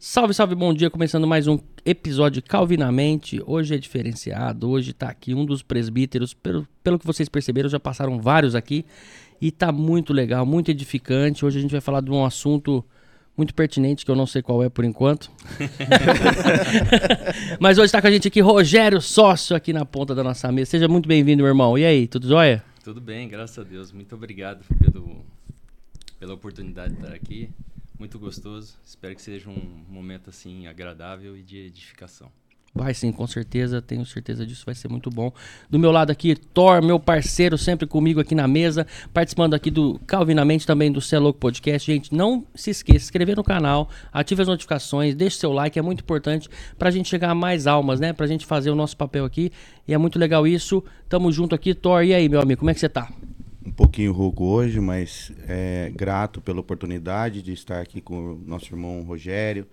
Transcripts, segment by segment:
Salve, salve, bom dia. Começando mais um episódio Calvinamente. Hoje é diferenciado. Hoje tá aqui um dos presbíteros. Pelo, pelo que vocês perceberam, já passaram vários aqui. E tá muito legal, muito edificante. Hoje a gente vai falar de um assunto muito pertinente, que eu não sei qual é por enquanto. Mas hoje está com a gente aqui Rogério Sócio, aqui na ponta da nossa mesa. Seja muito bem-vindo, meu irmão. E aí, tudo jóia? Tudo bem, graças a Deus. Muito obrigado pelo, pela oportunidade de estar aqui muito gostoso. Espero que seja um momento assim agradável e de edificação. Vai sim, com certeza, tenho certeza disso, vai ser muito bom. Do meu lado aqui, Thor, meu parceiro, sempre comigo aqui na mesa, participando aqui do Calvinamente, também do Cê Louco Podcast. Gente, não se esqueça, se inscrever no canal, ative as notificações, deixe seu like, é muito importante pra gente chegar a mais almas, né? Pra gente fazer o nosso papel aqui, e é muito legal isso. Tamo junto aqui, Thor, e aí, meu amigo, como é que você tá? Um pouquinho rouco hoje, mas é, grato pela oportunidade de estar aqui com o nosso irmão Rogério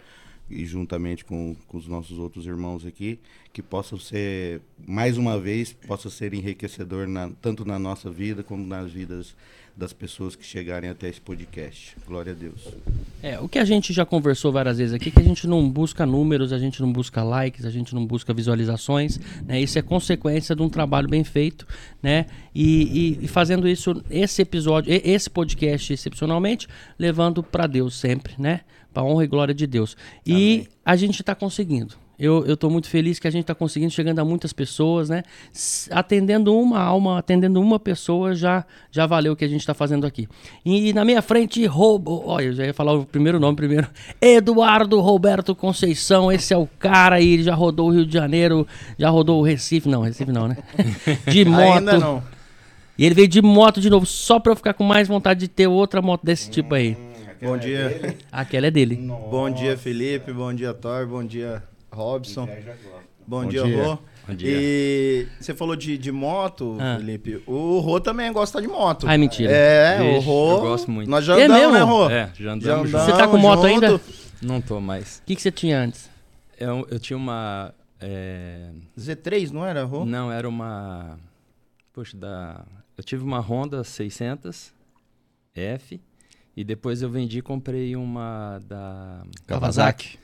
e juntamente com, com os nossos outros irmãos aqui, que possam ser, mais uma vez, possa ser enriquecedor na, tanto na nossa vida como nas vidas das pessoas que chegarem até esse podcast. Glória a Deus. É, o que a gente já conversou várias vezes aqui, que a gente não busca números, a gente não busca likes, a gente não busca visualizações, né? Isso é consequência de um trabalho bem feito, né? E, e, e fazendo isso, esse episódio, esse podcast excepcionalmente, levando para Deus sempre, né? Para honra e glória de Deus. E Amém. a gente está conseguindo. Eu, eu tô muito feliz que a gente está conseguindo, chegando a muitas pessoas, né? Atendendo uma alma, atendendo uma pessoa, já, já valeu o que a gente está fazendo aqui. E, e, na minha frente, roubo. Olha, eu já ia falar o primeiro nome primeiro. Eduardo Roberto Conceição, esse é o cara aí, ele já rodou o Rio de Janeiro, já rodou o Recife. Não, Recife não, né? De moto. Ainda não. E ele veio de moto de novo, só pra eu ficar com mais vontade de ter outra moto desse tipo aí. Hum, bom dia. É Aquela é dele. Nossa. Bom dia, Felipe. Bom dia, Thor. Bom dia, Robson. Bom, Bom dia, Rô. Bom dia. E você falou de, de moto, ah. Felipe. O Rô também gosta de moto. Ai, mentira. É, Vixe, o Rô. Eu gosto muito. Nós já é andamos, né, Rô? É, já andamos. Já andamos você tá com moto junto. ainda? Não tô mais. O que, que você tinha antes? Eu, eu tinha uma. É... Z3, não era, Rô? Não, era uma. Poxa, da. Eu tive uma Honda 600 F. E depois eu vendi e comprei uma da. Kawasaki.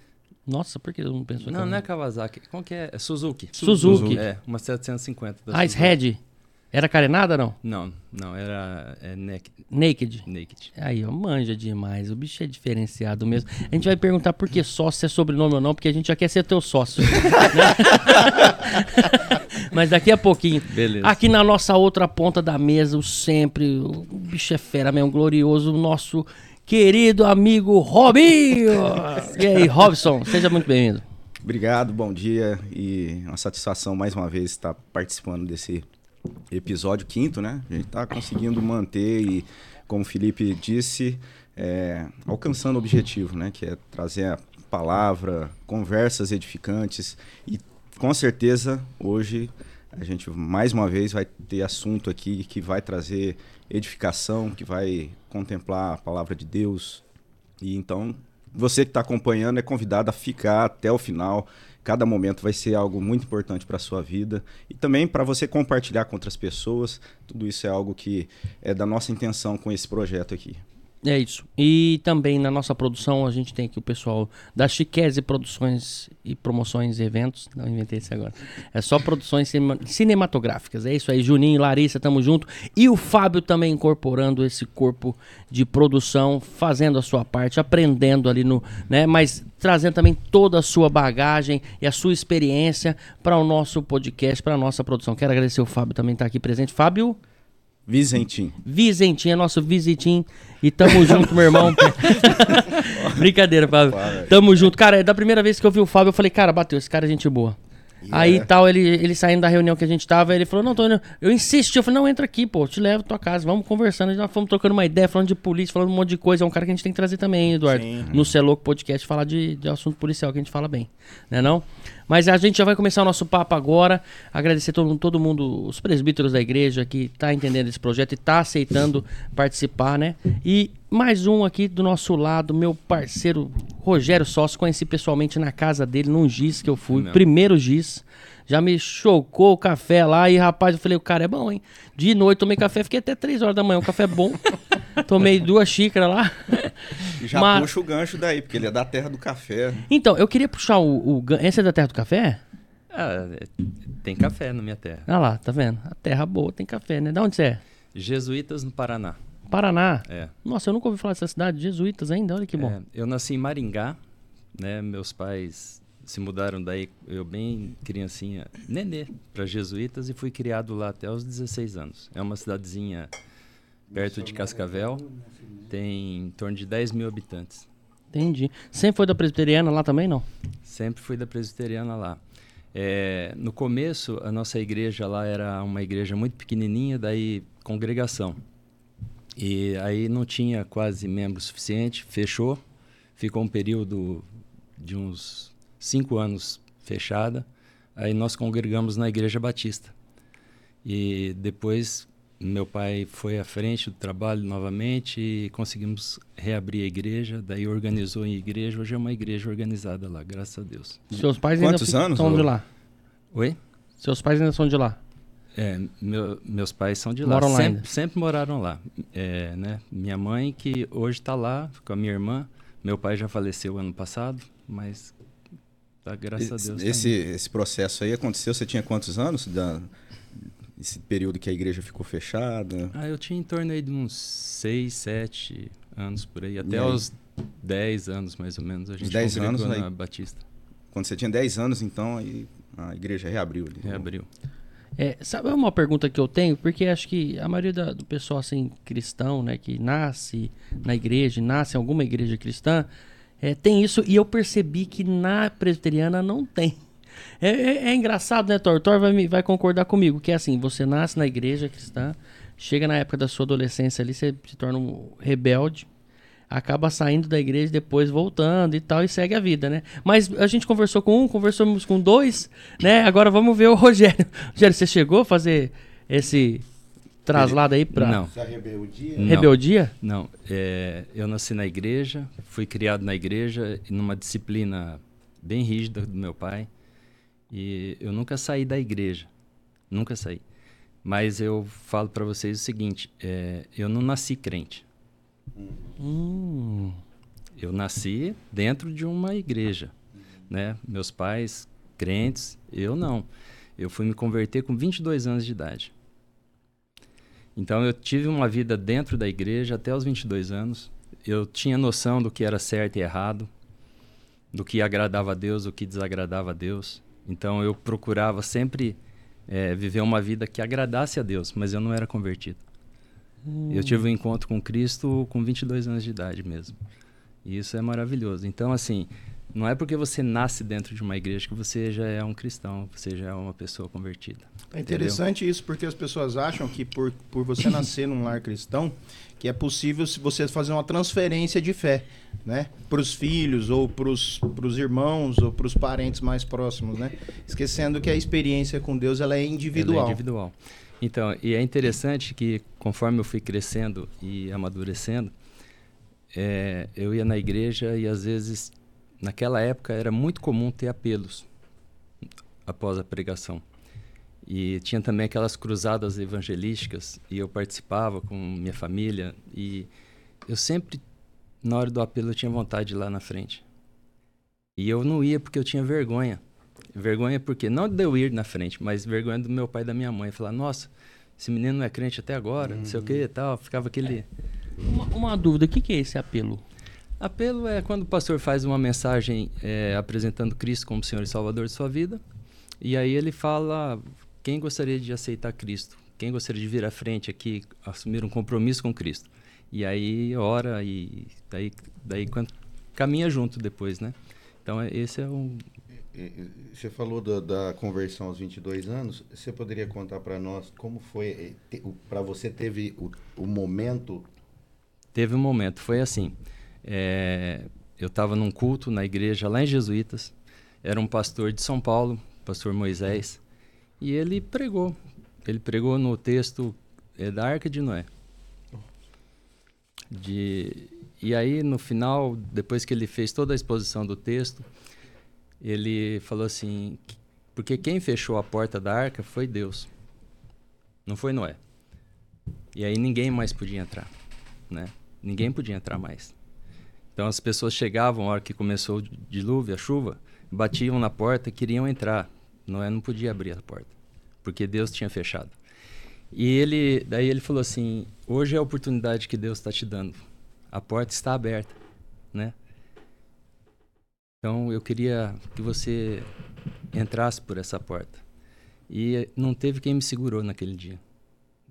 Nossa, por que eu não penso Não, não é Kawasaki. Como que é? É Suzuki. Suzuki. Suzuki. É, uma 750. Da Ice Head. Era carenada não? Não, não, era é, naked. Naked? Naked. Aí, ó, manja demais. O bicho é diferenciado mesmo. A gente vai perguntar por que sócio é sobrenome ou não, porque a gente já quer ser teu sócio. Mas daqui a pouquinho. Beleza. Aqui na nossa outra ponta da mesa, o sempre, o bicho é fera mesmo, glorioso, o nosso querido amigo Robinho. e aí, Robson, seja muito bem-vindo. Obrigado, bom dia e uma satisfação mais uma vez estar participando desse episódio quinto, né? A gente está conseguindo manter e, como o Felipe disse, é, alcançando o objetivo, né? Que é trazer a palavra, conversas edificantes e com certeza hoje a gente mais uma vez vai ter assunto aqui que vai trazer edificação, que vai contemplar a palavra de Deus. E então, você que está acompanhando é convidado a ficar até o final. Cada momento vai ser algo muito importante para a sua vida e também para você compartilhar com outras pessoas. Tudo isso é algo que é da nossa intenção com esse projeto aqui. É isso. E também na nossa produção a gente tem aqui o pessoal da Chiquese Produções e Promoções e Eventos. Não inventei isso agora. É só produções cinematográficas. É isso aí. Juninho, Larissa, tamo junto. E o Fábio também incorporando esse corpo de produção, fazendo a sua parte, aprendendo ali no, né, mas trazendo também toda a sua bagagem e a sua experiência para o nosso podcast, para a nossa produção. Quero agradecer o Fábio também estar tá aqui presente. Fábio, Vizentim. Vizentim, é nosso Vizentim. E tamo junto, meu irmão. Brincadeira, Fábio. Tamo junto. Cara, é da primeira vez que eu vi o Fábio, eu falei, cara, bateu, esse cara é gente boa. Yeah. Aí tal, ele, ele saindo da reunião que a gente tava, ele falou, não, indo. Eu insisti, eu falei, não, entra aqui, pô, te levo à tua casa, vamos conversando. Nós fomos trocando uma ideia, falando de polícia, falando um monte de coisa. É um cara que a gente tem que trazer também, Eduardo. Sim. No Celoco Podcast, falar de, de assunto policial, que a gente fala bem. Né não? Mas a gente já vai começar o nosso papo agora. Agradecer todo, todo mundo, os presbíteros da igreja que tá entendendo esse projeto e tá aceitando participar, né? E mais um aqui do nosso lado, meu parceiro Rogério Sócio. Conheci pessoalmente na casa dele, num giz que eu fui. Não. Primeiro giz. Já me chocou o café lá e, rapaz, eu falei, o cara é bom, hein? De noite tomei café, fiquei até 3 horas da manhã, o café é bom. Tomei duas xícaras lá. Já Mas... puxa o gancho daí, porque ele é da terra do café. Então, eu queria puxar o, o... Esse é da terra do café? Ah, tem café na minha terra. Ah lá, tá vendo? A terra boa tem café, né? Da onde você é? Jesuítas no Paraná. Paraná? É. Nossa, eu nunca ouvi falar dessa cidade, Jesuítas ainda, olha que bom. É, eu nasci em Maringá, né? Meus pais se mudaram daí, eu bem criancinha, nenê, para Jesuítas e fui criado lá até os 16 anos. É uma cidadezinha perto de Cascavel, tem em torno de 10 mil habitantes. Entendi. Sempre foi da presbiteriana lá também, não? Sempre fui da presbiteriana lá. É, no começo, a nossa igreja lá era uma igreja muito pequenininha, daí congregação. E aí não tinha quase membro suficiente, fechou, ficou um período de uns cinco anos fechada. Aí nós congregamos na Igreja Batista. E depois meu pai foi à frente do trabalho novamente e conseguimos reabrir a igreja. Daí organizou em igreja. Hoje é uma igreja organizada lá, graças a Deus. Seus pais Quantos ainda anos, são ou? de lá? Oi? Seus pais ainda são de lá? É, meu, meus pais são de Moram lá. Sempre, lá sempre moraram lá. É, né? Minha mãe, que hoje está lá com a minha irmã. Meu pai já faleceu ano passado, mas tá, graças esse, a Deus. Esse, esse processo aí aconteceu, você tinha quantos anos? Da, esse período que a igreja ficou fechada? Ah, eu tinha em torno aí de uns 6, 7 anos por aí. Até aos 10 anos, mais ou menos, a gente 10 anos na aí, Batista. Quando você tinha 10 anos, então, aí a igreja reabriu ali. Reabriu. É, sabe uma pergunta que eu tenho? Porque acho que a maioria da, do pessoal assim, cristão, né, que nasce na igreja, nasce em alguma igreja cristã, é, tem isso e eu percebi que na presbiteriana não tem. É, é, é engraçado, né, Thor? Thor vai, vai concordar comigo, que é assim, você nasce na igreja cristã, chega na época da sua adolescência ali, você se torna um rebelde, acaba saindo da igreja depois voltando e tal e segue a vida, né? Mas a gente conversou com um, conversamos com dois, né? Agora vamos ver o Rogério. Rogério, você chegou a fazer esse traslado aí para não rebeldia? Rebeldia? Não, é, eu nasci na igreja, fui criado na igreja numa disciplina bem rígida do meu pai e eu nunca saí da igreja, nunca saí. Mas eu falo para vocês o seguinte: é, eu não nasci crente. Hum. Eu nasci dentro de uma igreja, né? Meus pais crentes, eu não. Eu fui me converter com 22 anos de idade. Então eu tive uma vida dentro da igreja até os 22 anos. Eu tinha noção do que era certo e errado, do que agradava a Deus, do que desagradava a Deus. Então eu procurava sempre é, viver uma vida que agradasse a Deus, mas eu não era convertido. Hum. Eu tive um encontro com Cristo com 22 anos de idade mesmo. E isso é maravilhoso. Então, assim, não é porque você nasce dentro de uma igreja que você já é um cristão, você já é uma pessoa convertida. É interessante entendeu? isso, porque as pessoas acham que por, por você nascer num lar cristão, que é possível você fazer uma transferência de fé, né? Para os filhos, ou para os irmãos, ou para os parentes mais próximos, né? Esquecendo que a experiência com Deus ela é individual. Ela é individual. Então, e é interessante que conforme eu fui crescendo e amadurecendo, é, eu ia na igreja e às vezes, naquela época, era muito comum ter apelos após a pregação. E tinha também aquelas cruzadas evangelísticas e eu participava com minha família e eu sempre, na hora do apelo, eu tinha vontade de ir lá na frente. E eu não ia porque eu tinha vergonha. Vergonha porque não de eu ir na frente, mas vergonha do meu pai e da minha mãe. Falar, nossa, esse menino não é crente até agora, uhum. não sei o que e tal. Ficava aquele. Uma, uma dúvida, o que, que é esse apelo? Apelo é quando o pastor faz uma mensagem é, apresentando Cristo como Senhor e Salvador de sua vida. E aí ele fala quem gostaria de aceitar Cristo, quem gostaria de vir à frente aqui, assumir um compromisso com Cristo. E aí ora e daí, daí caminha junto depois, né? Então esse é um, você falou da, da, conversão aos 22 anos. Você poderia contar para nós como foi? Eh, para você teve o, o, momento? Teve um momento. Foi assim. É, eu estava num culto na igreja lá em Jesuítas. Era um pastor de São Paulo, pastor Moisés, e ele pregou. Ele pregou no texto é, da Arca de Noé. De, e aí no final, depois que ele fez toda a exposição do texto, ele falou assim: porque quem fechou a porta da arca foi Deus, não foi Noé. E aí ninguém mais podia entrar. né? Ninguém podia entrar mais. Então as pessoas chegavam, a hora que começou o dilúvio, a chuva, batiam na porta, queriam entrar. Noé não podia abrir a porta, porque Deus tinha fechado. E ele, daí ele falou assim: hoje é a oportunidade que Deus está te dando. A porta está aberta, né? Então eu queria que você entrasse por essa porta. E não teve quem me segurou naquele dia.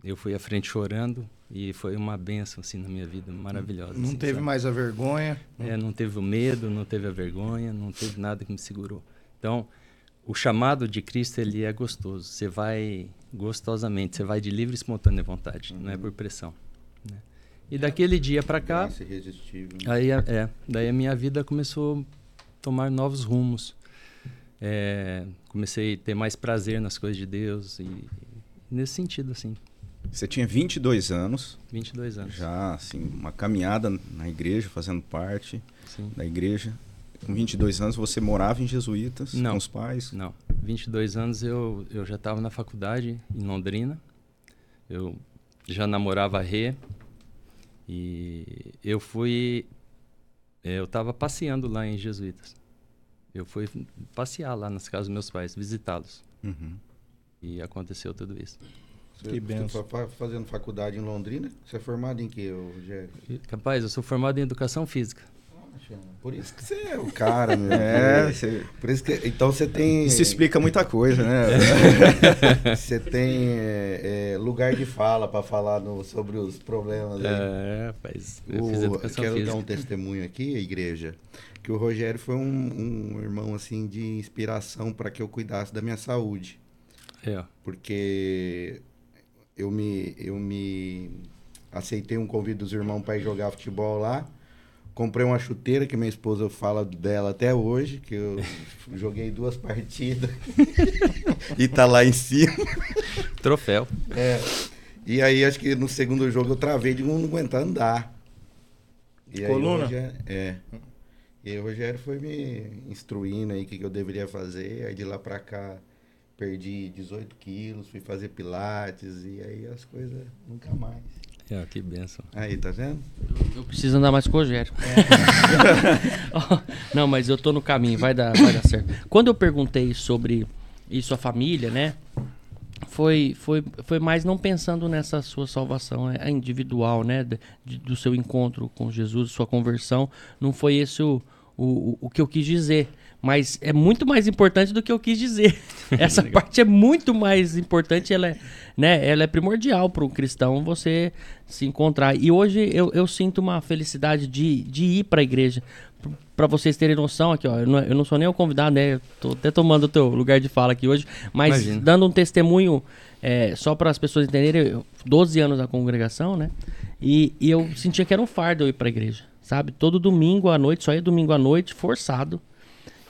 Eu fui à frente chorando e foi uma benção assim na minha vida, maravilhosa. Não assim, teve sabe? mais a vergonha. É, não teve o medo, não teve a vergonha, não teve nada que me segurou. Então, o chamado de Cristo ele é gostoso. Você vai gostosamente, você vai de livre e espontânea vontade, não é por pressão. né? E daquele dia para cá, irresistível. Aí, a- é, daí a minha vida começou a tomar novos rumos. É, comecei a ter mais prazer nas coisas de Deus e nesse sentido, assim, Você tinha 22 anos, 22 anos. já assim, uma caminhada na igreja, fazendo parte Sim. da igreja. Com 22 anos você morava em Jesuítas Não. com os pais? Não, 22 anos eu, eu já estava na faculdade em Londrina. Eu já namorava a Rê e eu fui é, eu estava passeando lá em Jesuítas. Eu fui passear lá nas casas dos meus pais, visitá-los. Uhum. E aconteceu tudo isso. Você, Que você benção. fa- fa- fazendo faculdade em Londrina? Você é formado em quê, Rogério? Capaz, eu sou formado em educação física. Por isso que você é o cara, meu. É, você- Por isso que, então você tem. isso explica muita coisa, né? Você tem é, é, lugar de fala para falar no- sobre os problemas. aí. É, rapaz, eu O, quero física. dar um testemunho aqui, igreja, que o Rogério foi um, um irmão assim de inspiração para que eu cuidasse da minha saúde, É, porque eu me eu me aceitei um convite dos irmãos para ir jogar futebol lá. Comprei uma chuteira que minha esposa fala dela até hoje, que eu joguei duas partidas e tá lá em cima. Troféu. É. E aí acho que no segundo jogo eu travei de não aguentar andar. E aí o Coluna? Rogério- é. E aí o Rogério foi me instruindo aí o que, que eu deveria fazer. Aí de lá pra cá perdi 18 quilos, fui fazer pilates e aí as coisas nunca mais. É, que benção. Aí, tá vendo? Eu preciso andar mais com o Rogério. Ó, Não, mas eu tô no caminho, vai dar, vai dar certo. Quando eu perguntei sobre isso à família, né? Foi, foi, foi mais não pensando nessa sua salvação é, individual, né? de- de- do seu encontro com Jesus, sua conversão. Não foi esse o, o, o que eu quis dizer. Mas é muito mais importante do que eu quis dizer. Essa parte é muito mais importante, ela é, né, ela é primordial para o cristão você se encontrar. E hoje eu, eu sinto uma felicidade de, de ir para a igreja. Para vocês terem noção aqui, ó, eu não, eu não sou nem o convidado, né? Eu tô até tomando o teu lugar de fala aqui hoje, mas Imagina. dando um testemunho é, só para as pessoas entenderem, eu, 12 anos na congregação, né? E, e eu sentia que era um fardo eu ir para a igreja, sabe? Todo domingo à noite, só ia domingo à noite, forçado.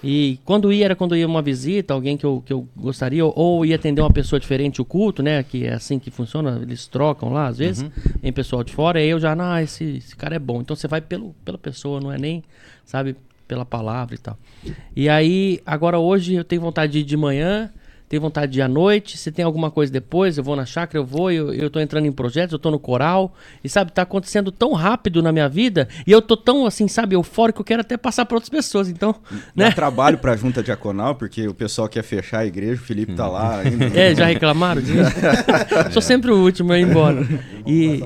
E quando ia, era quando ia uma visita, alguém que eu, que eu gostaria, ou, ou ia atender uma pessoa diferente, o culto, né? Que é assim que funciona, eles trocam lá, às vezes, em pessoal de fora, aí eu já, não, esse, esse cara é bom. Então você vai pelo, pela pessoa, não é nem, sabe, pela palavra e tal. E aí, agora hoje eu tenho vontade de ir de manhã, tenho vontade de ir à noite, se tem alguma coisa depois, eu vou na chácara, eu vou, eu, eu tô entrando em projetos, eu tô no coral, e sabe, tá acontecendo tão rápido na minha vida, e eu tô tão, assim, sabe, eufórico, eu quero até passar para outras pessoas, então, Dá né? trabalho pra junta diaconal, porque o pessoal quer fechar a igreja, o Felipe tá lá ainda. É, já reclamaram disso? Sou sempre o último a ir embora. E,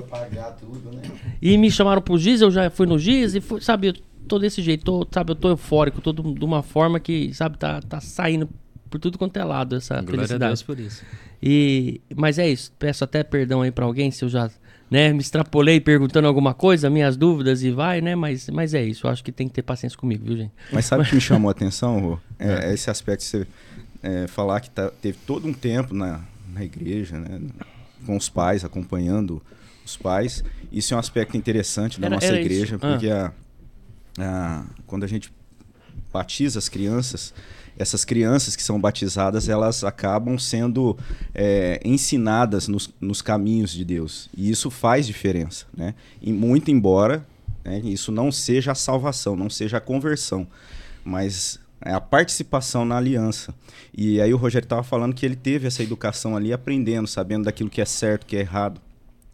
tudo, né? e me chamaram pro Giz, eu já fui no Giz e fui, sabe, eu tô desse jeito, tô, sabe, eu tô eufórico, tô de de uma forma que, sabe, tá, tá saindo por tudo quanto é lado essa Glória a felicidade. Deus por isso. E, mas é isso, peço até perdão aí pra alguém se eu já, né, me extrapolei perguntando alguma coisa, minhas dúvidas e vai, né, mas, mas é isso, eu acho que tem que ter paciência comigo, viu, gente? Mas sabe o que me chamou a atenção, Rô? É, é esse aspecto de você é, falar que tá- teve todo um tempo na, na igreja, né? Com os pais, acompanhando os pais. Isso é um aspecto interessante da Era- nossa era igreja, isso. Ah. porque a, a- quando a gente batiza as crianças, essas crianças que são batizadas, elas acabam sendo é, ensinadas nos, nos caminhos de Deus. E isso faz diferença, né? E muito embora né, isso não seja a salvação, não seja a conversão, mas é a participação na aliança. E aí o Rogério estava falando que ele teve essa educação ali aprendendo, sabendo daquilo que é certo, que é errado.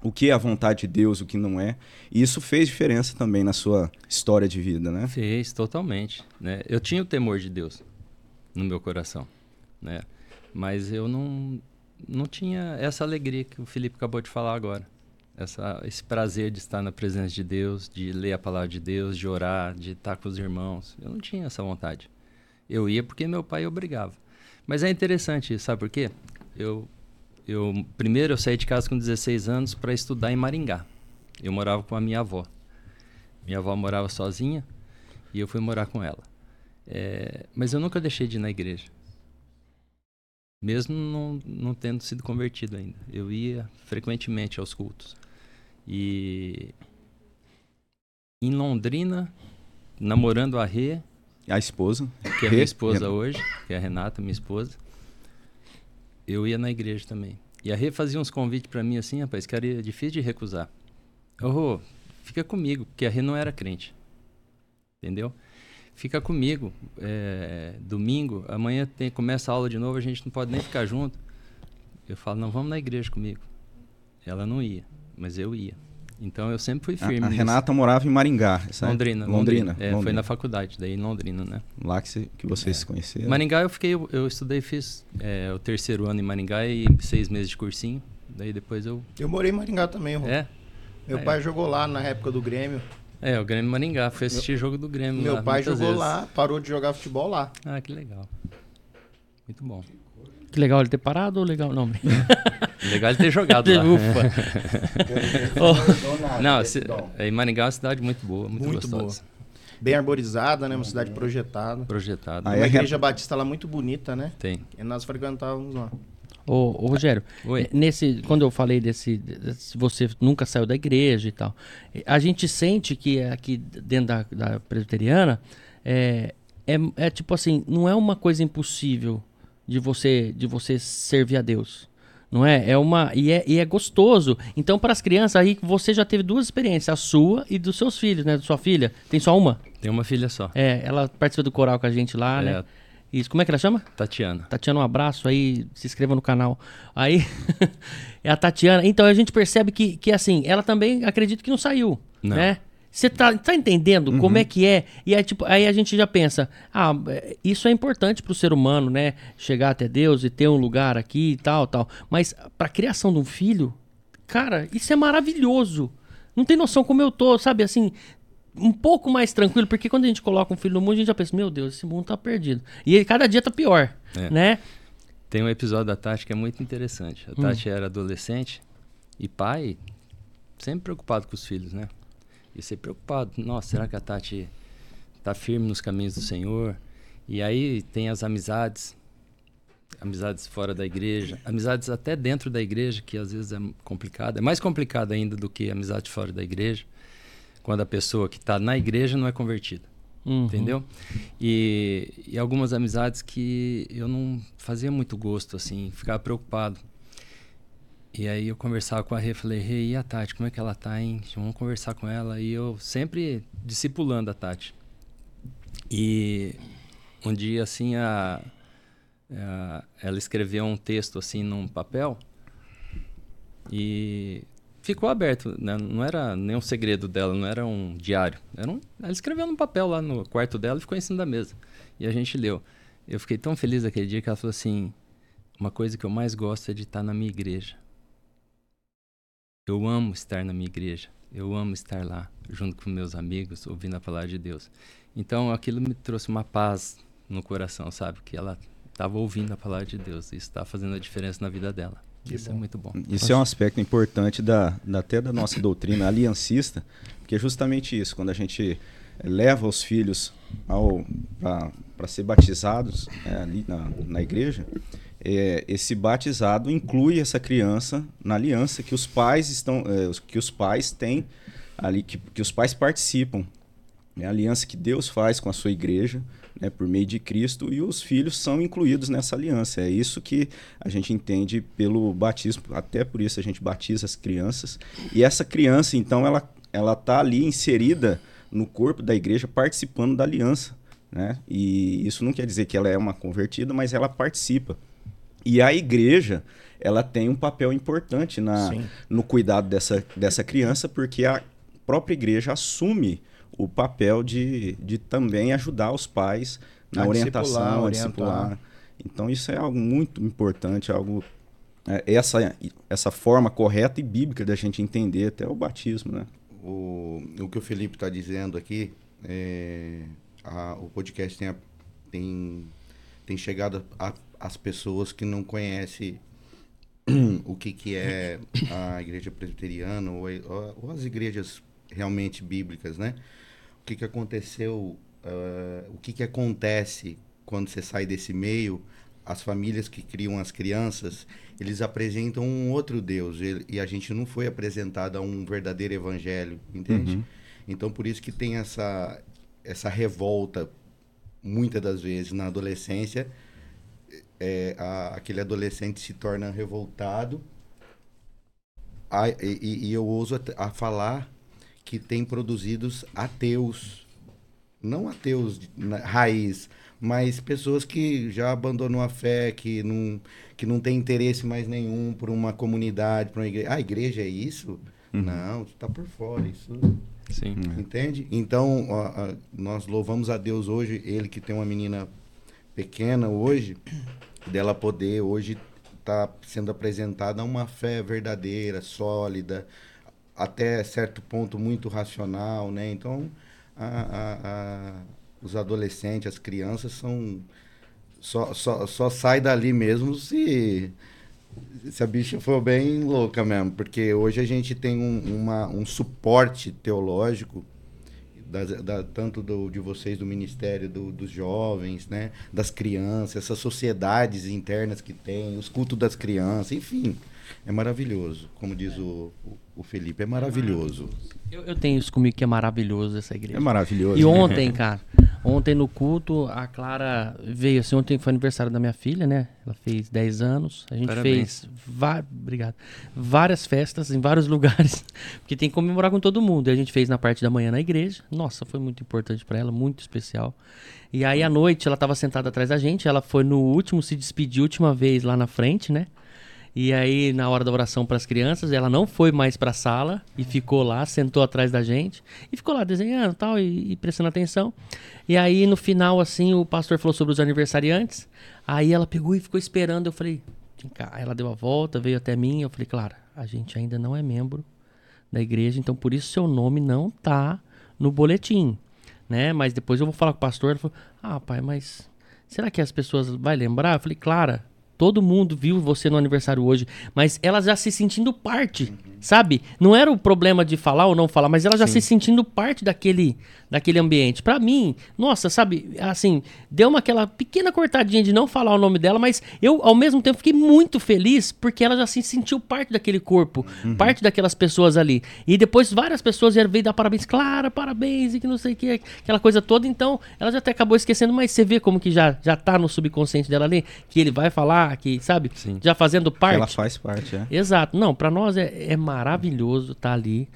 o que é a vontade de Deus, o que não é. E isso fez diferença também na sua história de vida, né? Fez, totalmente. Né? Eu tinha o temor de Deus no meu coração, né? Mas eu não, não tinha essa alegria que o Felipe acabou de falar agora. Essa, esse prazer de estar na presença de Deus, de ler a palavra de Deus, de orar, de estar com os irmãos. Eu não tinha essa vontade. Eu ia porque meu pai obrigava. Mas é interessante, sabe por quê? Eu, eu primeiro eu saí de casa com 16 anos para estudar em Maringá. Eu morava com a minha avó. Minha avó morava sozinha e eu fui morar com ela. É, mas eu nunca deixei de ir na igreja. Mesmo não, não tendo sido convertido ainda. Eu ia frequentemente aos cultos. E em Londrina, namorando a Rê, A esposa. que é Rê, minha esposa hoje, que é a Renata, minha esposa, eu ia na igreja também. E a Rê fazia uns convites pra mim assim, rapaz, que era difícil de recusar. Ô, Rô, fica comigo, porque a Rê não era crente. Entendeu? Fica comigo. é, domingo, amanhã tem, começa a aula de novo, a gente não pode nem ficar junto. Eu falo, não, vamos na igreja comigo. Ela não ia, mas eu ia. Então eu sempre fui A, firme. a nisso. Renata morava em Maringá. essa- Londrina, Londrina. É, foi Londrina. na faculdade, daí em Londrina, né? Lá que, se- que vocês É. se conheceram. Maringá eu fiquei, eu, eu estudei, fiz é, o terceiro ano em Maringá e seis meses de cursinho. Daí depois eu. Eu morei em Maringá também, Rô. É? Meu Ah, pai jogou lá na época do Grêmio. É, o Grêmio Maringá. Fui assistir jogo do Grêmio. Meu lá, pai jogou vezes. lá, parou de jogar futebol lá. Ah, que legal. Muito bom. Que legal ele ter parado ou legal? Não, Legal ele ter jogado lá. Ufa. Oh, Não, se, é, em Maringá é uma cidade muito boa, muito, Muito gostosa. Bem arborizada, né? Uma cidade projetada. Projetada. Ah, Uma é? igreja batista lá muito bonita, né? Tem. E nós frequentávamos lá. Ô, ô, Rogério, Oi. nesse, quando eu falei desse, desse- você nunca saiu da igreja e tal, a gente sente que aqui dentro da, da presbiteriana é, é, é tipo assim, não é uma coisa impossível de você de você servir a Deus. Não é? É uma e é, e é gostoso. Então para as crianças aí você já teve duas experiências, a sua e dos seus filhos, né? Da sua filha. Tem só uma? Tem uma filha só. É, ela participa do coral com a gente lá, É, né? Isso, como é que ela chama? Tatiana. Tatiana, um abraço aí, se inscreva no canal. Aí, é a Tatiana. Então a gente percebe que, que assim, ela também acredita que não saiu, Não. né? Você tá, tá entendendo como é que é? E aí, tipo, aí a gente já pensa, ah, é, isso é importante pro ser humano, né? Chegar até Deus e ter um lugar aqui e tal, tal. Mas pra criação de um filho, cara, isso é maravilhoso. Não tem noção como eu tô, sabe, assim, um pouco mais tranquilo, porque quando a gente coloca um filho no mundo, a gente já pensa, meu Deus, esse mundo tá perdido. E ele, cada dia tá pior, É. né? Tem um episódio da Tati que é muito interessante. A Tati era adolescente e pai, sempre preocupado com os filhos, né? E sempre preocupado. Nossa, será que a Tati tá firme nos caminhos do Senhor? E aí tem as amizades, amizades fora da igreja, amizades até dentro da igreja, que às vezes é complicado. É mais complicado ainda do que amizade fora da igreja, quando a pessoa que está na igreja não é convertida. Uhum. Entendeu? E, e algumas amizades que eu não fazia muito gosto, assim, ficava preocupado. E aí eu conversava com a Rê, falei, Rê, e a Tati, como é que ela tá, hein? Vamos conversar com ela. E eu sempre discipulando a Tati. E um dia, assim, a, a- ela escreveu um texto, assim, num papel. E ficou aberto, né? não era nenhum segredo dela, não era um diário. Era um, ela escreveu num papel lá no quarto dela e ficou em cima da mesa. E a gente leu. Eu fiquei tão feliz aquele dia que ela falou assim: uma coisa que eu mais gosto é de estar na minha igreja. Eu amo estar na minha igreja. Eu amo estar lá, junto com meus amigos, ouvindo a palavra de Deus. Então aquilo me trouxe uma paz no coração, sabe? Que ela estava ouvindo a palavra de Deus. Isso está fazendo a diferença na vida dela. Isso é muito bom. Isso é um aspecto importante da, da- até da nossa doutrina aliancista, porque é justamente isso, quando a gente leva os filhos para ser batizados é, ali na, na igreja, é, esse batizado inclui essa criança na aliança que os pais estão, é, que os pais têm ali, que, que os pais participam. É a aliança que Deus faz com a sua igreja, né, por meio de Cristo, e os filhos são incluídos nessa aliança. É isso que a gente entende pelo batismo, até por isso a gente batiza as crianças. E essa criança, então, ela ela está ali inserida no corpo da igreja, participando da aliança. Né? E isso não quer dizer que ela é uma convertida, mas ela participa. E a igreja, ela tem um papel importante na, Sim. no cuidado dessa, dessa criança, porque a própria igreja assume o papel de, de também ajudar os pais na A orientação, discipular, a orientar. discipular. Então isso é algo muito importante, algo é, essa essa forma correta e bíblica da gente entender até o batismo, né? O, o que o Felipe está dizendo aqui, é, a- o podcast tem, a- tem, tem chegado às pessoas que não conhecem o que, que é a igreja presbiteriana ou, ou- ou as igrejas realmente bíblicas, né? O que, que aconteceu, ah, o que, que acontece quando você sai desse meio, as famílias que criam as crianças, eles apresentam um outro Deus ele- e a gente não foi apresentado a um verdadeiro evangelho, entende? Uhum. Então por isso que tem essa essa revolta muitas das vezes na adolescência, é, a- aquele adolescente se torna revoltado. A- e, e- eu ouso a falar que tem produzidos ateus, não ateus de- na raiz, mas pessoas que já abandonam a fé, que não, que não tem interesse mais nenhum por uma comunidade, por uma igreja. Ah, a igreja é isso? Não, está por fora. Isso Sim. Entende? Então, ó, ó, nós louvamos a Deus hoje, ele que tem uma menina pequena hoje, dela poder hoje estar sendo apresentada uma fé verdadeira, sólida, até certo ponto muito racional, né? Então, a- a- a- os adolescentes, as crianças são só, só, só sai dali mesmo se se a bicha for bem louca mesmo, porque hoje a gente tem um, uma, um suporte teológico, das- da- tanto do, de vocês do Ministério do- dos Jovens, né, das crianças, essas sociedades internas que tem, os cultos das crianças, enfim, é maravilhoso, como diz o, o, o Felipe, é maravilhoso. Eu, eu tenho isso comigo que é maravilhoso essa igreja. É maravilhoso. E ontem, cara, ontem no culto, a Clara veio assim, ontem foi aniversário da minha filha, né? Ela fez 10 anos. A gente Parabéns. fez va- obrigado, várias festas em vários lugares, porque tem que comemorar com todo mundo. E a gente fez na parte da manhã na igreja. Nossa, foi muito importante pra ela, muito especial. E aí à noite ela tava sentada atrás da gente, ela foi no último se despedir última vez lá na frente, né? E aí, na hora da oração para as crianças, ela não foi mais para a sala e ficou lá, sentou atrás da gente e ficou lá desenhando tal, e, e prestando atenção. E aí, no final, assim, o pastor falou sobre os aniversariantes. Aí ela pegou e ficou esperando. Eu falei, vem cá. Aí ela deu a volta, veio até mim. Eu falei, Clara, a gente ainda não é membro da igreja, então por isso seu nome não tá no boletim, né? Mas depois eu vou falar com o pastor. Ele falou, ah, pai, mas será que as pessoas vai lembrar? Eu falei, Clara, todo mundo viu você no aniversário hoje, mas elas já se sentindo parte, sabe? Não era o problema de falar ou não falar, mas elas já se sentindo parte daquele, daquele ambiente. Pra mim, nossa, sabe, assim, deu uma aquela pequena cortadinha de não falar o nome dela, mas eu ao mesmo tempo fiquei muito feliz porque ela já se sentiu parte daquele corpo, parte daquelas pessoas ali. E depois várias pessoas vieram veio dar parabéns, Clara, parabéns, e que não sei o que, aquela coisa toda. Então, ela já até acabou esquecendo, mas você vê como que já, já tá no subconsciente dela ali, que ele vai falar, que, sabe, Sim. já fazendo parte. Ela faz parte, é. Exato. Não, pra nós é, é maravilhoso estar ali.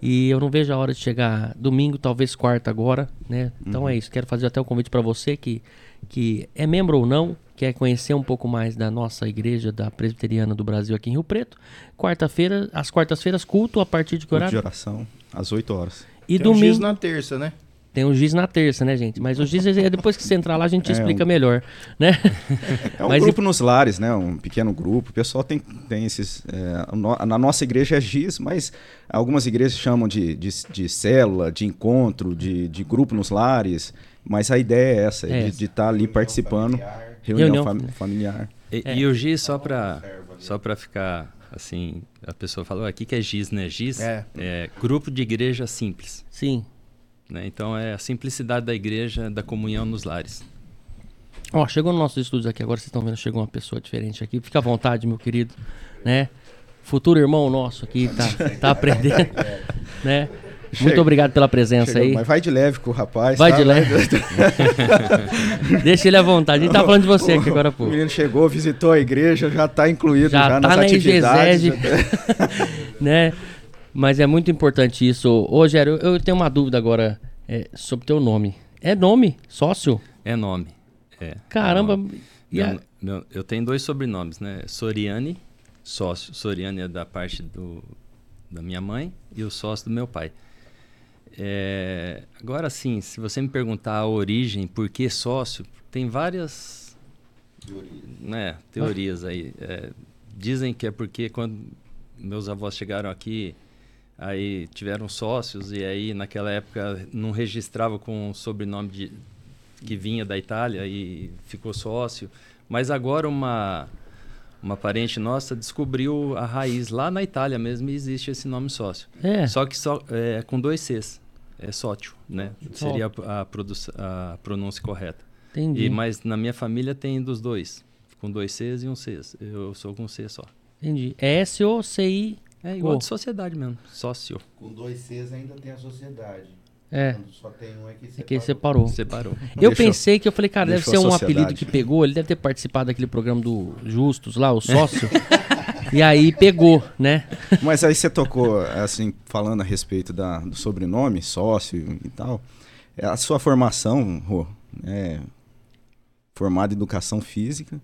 E eu não vejo a hora de chegar domingo, talvez quarta agora, né? Então é isso. Quero fazer até o convite pra você que, que é membro ou não, quer conhecer um pouco mais da nossa igreja da Presbiteriana do Brasil aqui em Rio Preto. Quarta-feira, às quartas-feiras, culto a partir de que Culto de horário? oração, às 8 horas. E Tem um domingo giz na terça, né? Tem o giz na terça, né, gente? Mas o giz é depois que você entrar lá a gente É, explica um- melhor, né? É um Mas grupo nos lares, né? Um pequeno grupo. O pessoal tem, tem esses. é, no- na nossa igreja é GIS, mas algumas igrejas chamam de, de, de célula, de encontro, de, de grupo nos lares. Mas a ideia é essa, É é de estar ali participando. Reunião, Reunião fam- familiar. familiar. E, É. e o GIS, só para só pra ficar assim, a pessoa fala, o que que é GIS, né? GIS É. Grupo de Igreja Simples. Sim. Né? Então é a simplicidade da igreja, da comunhão nos lares. Ó, chegou nos nossos estúdios aqui, agora vocês estão vendo, chegou uma pessoa diferente aqui. Fica à vontade, meu querido, né? Futuro irmão nosso aqui, tá, tá aprendendo, né? Muito Chega- obrigado pela presença Chegou, aí. Mas vai de leve com o rapaz. Vai tá? de leve. Deixa ele à vontade. A gente tá falando de você aqui agora, pô. O menino chegou, visitou a igreja, já está incluído Já já, tá nas na atividades. IGESEG. né? Mas é muito importante isso. Ô, Rogério, eu tenho uma dúvida agora é, sobre teu nome. É nome? Sócio? É nome. É, Caramba, é nome. Meu- a- meu- eu tenho dois sobrenomes, né? Soriani, sócio. Soriani é da parte do, da minha mãe e o sócio do meu pai. É, agora sim, se você me perguntar a origem, por que sócio, tem várias né, teorias aí. É, dizem que é porque quando meus avós chegaram aqui, aí tiveram sócios e aí naquela época não registrava com o sobrenome de, que vinha da Itália e ficou sócio. Mas agora uma uma parente nossa descobriu a raiz lá na Itália mesmo e existe esse nome sócio. É. Só que só é, com dois Cs. É sócio, né? Só. Seria a, a pronúncia correta. Entendi. E, mas na minha família tem dos dois. Com dois Cs e um Cs. Eu sou com C só. Entendi. É S-O-C-I. É igual Oh. de sociedade mesmo. Sócio. Com dois Cs ainda tem a sociedade. É. Quando só tem um é que É que separou. separou. Separou. Eu Deixou- pensei que eu falei, cara, deve ser um apelido que pegou. Ele deve ter participado daquele programa do Justus lá, o sócio. e aí pegou, né? Mas aí você tocou, assim, falando a respeito da, do sobrenome, sócio e tal. É, A sua formação, Rô, é formada em educação física,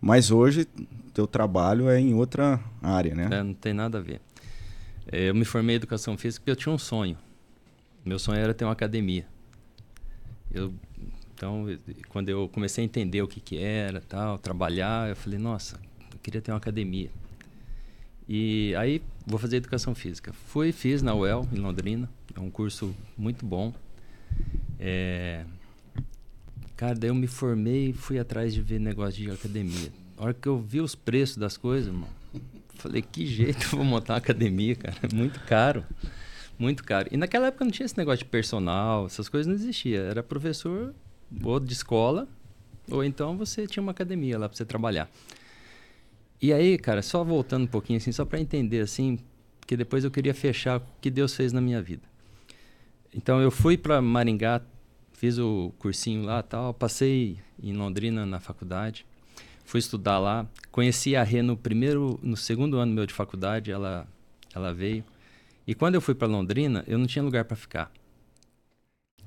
mas hoje teu trabalho é em outra área, né? É, não tem nada a ver. É, eu me formei em educação física porque eu tinha um sonho. Meu sonho era ter uma academia. Eu, então, quando eu comecei a entender o que, que era, tal, trabalhar, eu falei, nossa, eu queria ter uma academia. E aí, vou fazer educação física. Fui, fiz na UEL, em Londrina. É um curso muito bom. É, Cara, daí eu me formei e fui atrás de ver negócio de academia. A hora que eu vi os preços das coisas, irmão, falei, que jeito eu vou montar uma academia, cara? É muito caro. Muito caro. E naquela época não tinha esse negócio de personal, essas coisas não existia. Era professor ou de escola, ou então você tinha uma academia lá pra você trabalhar. E aí, cara, só voltando um pouquinho assim, só para entender assim, porque depois eu queria fechar o que Deus fez na minha vida. Então eu fui para Maringá, fiz o cursinho lá, tal, passei em Londrina na faculdade, fui estudar lá, conheci a Rê no primeiro, no segundo ano meu de faculdade, ela ela veio. E quando eu fui para Londrina, eu não tinha lugar para ficar.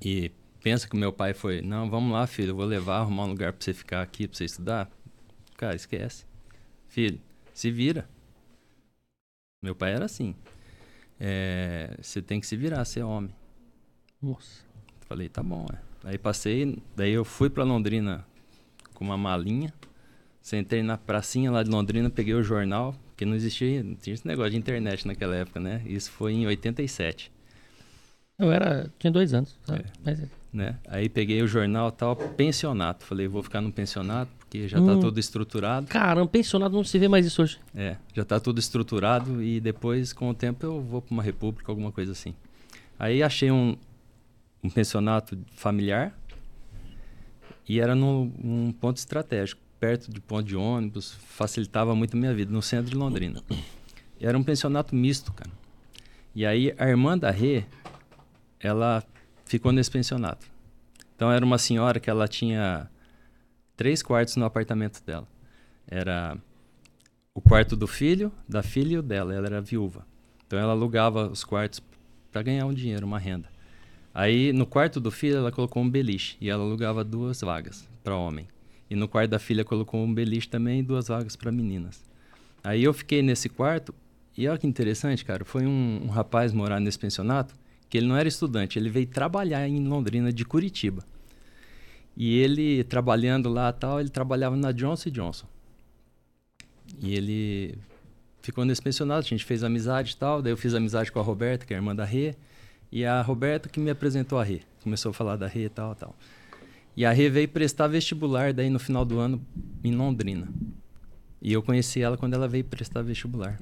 E pensa que meu pai foi, não, vamos lá, filho, eu vou levar, arrumar um lugar para você ficar aqui, para você estudar. Cara, esquece. Filho, se vira. Meu pai era assim. É, você tem que se virar, ser homem. Nossa. Falei, tá bom, é. Aí passei, daí eu fui pra Londrina com uma malinha, sentei na pracinha lá de Londrina, peguei o jornal, porque não existia, não tinha esse negócio de internet naquela época, né? Isso foi em 87, Eu era. Tinha dois anos. sabe? É. Mas, né? Aí peguei o jornal tal, pensionato. Falei, vou ficar no pensionato, porque já tá Hum. tudo estruturado. caramba, pensionado não se vê mais isso hoje. É, já tá tudo estruturado e depois, com o tempo, eu vou para uma república, alguma coisa assim. Aí achei um, um pensionato familiar e era num, num ponto estratégico, perto de ponto de ônibus, facilitava muito a minha vida, no centro de Londrina. Era um pensionato misto, cara. E aí a irmã da Rê, ela ficou nesse pensionato. Então era uma senhora que ela tinha três quartos no apartamento dela. Era o quarto do filho, da filha e o dela. Ela era viúva. Então ela alugava os quartos para ganhar um dinheiro, uma renda. Aí no quarto do filho ela colocou um beliche e ela alugava duas vagas para homem. E no quarto da filha colocou um beliche também e duas vagas para meninas. Aí eu fiquei nesse quarto e olha que interessante, cara. Foi um, um rapaz morar nesse pensionato que ele não era estudante, ele veio trabalhar em Londrina de Curitiba. E ele trabalhando lá tal, ele trabalhava na Johnson Johnson. E ele ficou nesse pensionato, a gente fez amizade e tal. Daí eu fiz amizade com a Roberta, que é a irmã da Rê. E a Roberta que me apresentou a Rê. Começou a falar da Rê e tal, tal. E a Rê veio prestar vestibular daí no final do ano em Londrina. E eu conheci ela quando ela veio prestar vestibular.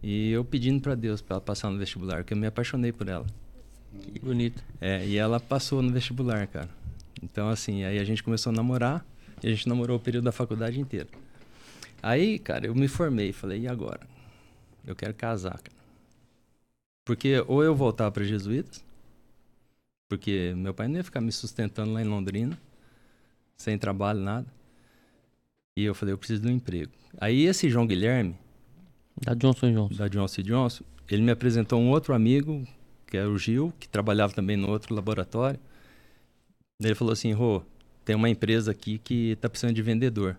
E eu pedindo para Deus para ela passar no vestibular, porque eu me apaixonei por ela. Que bonito. É, e ela passou no vestibular, cara. Então, assim, aí a gente começou a namorar, e a gente namorou o período da faculdade inteira. Aí, cara, eu me formei, falei, e agora? Eu quero casar, cara. Porque ou eu voltar para jesuítas, porque meu pai não ia ficar me sustentando lá em Londrina, sem trabalho, nada. E eu falei, eu preciso de um emprego. Aí esse João Guilherme, Da Johnson Johnson. da Johnson Johnson, ele me apresentou um outro amigo, que era o Gil, que trabalhava também no outro laboratório. Ele falou assim, Rô, tem uma empresa aqui que tá precisando de vendedor.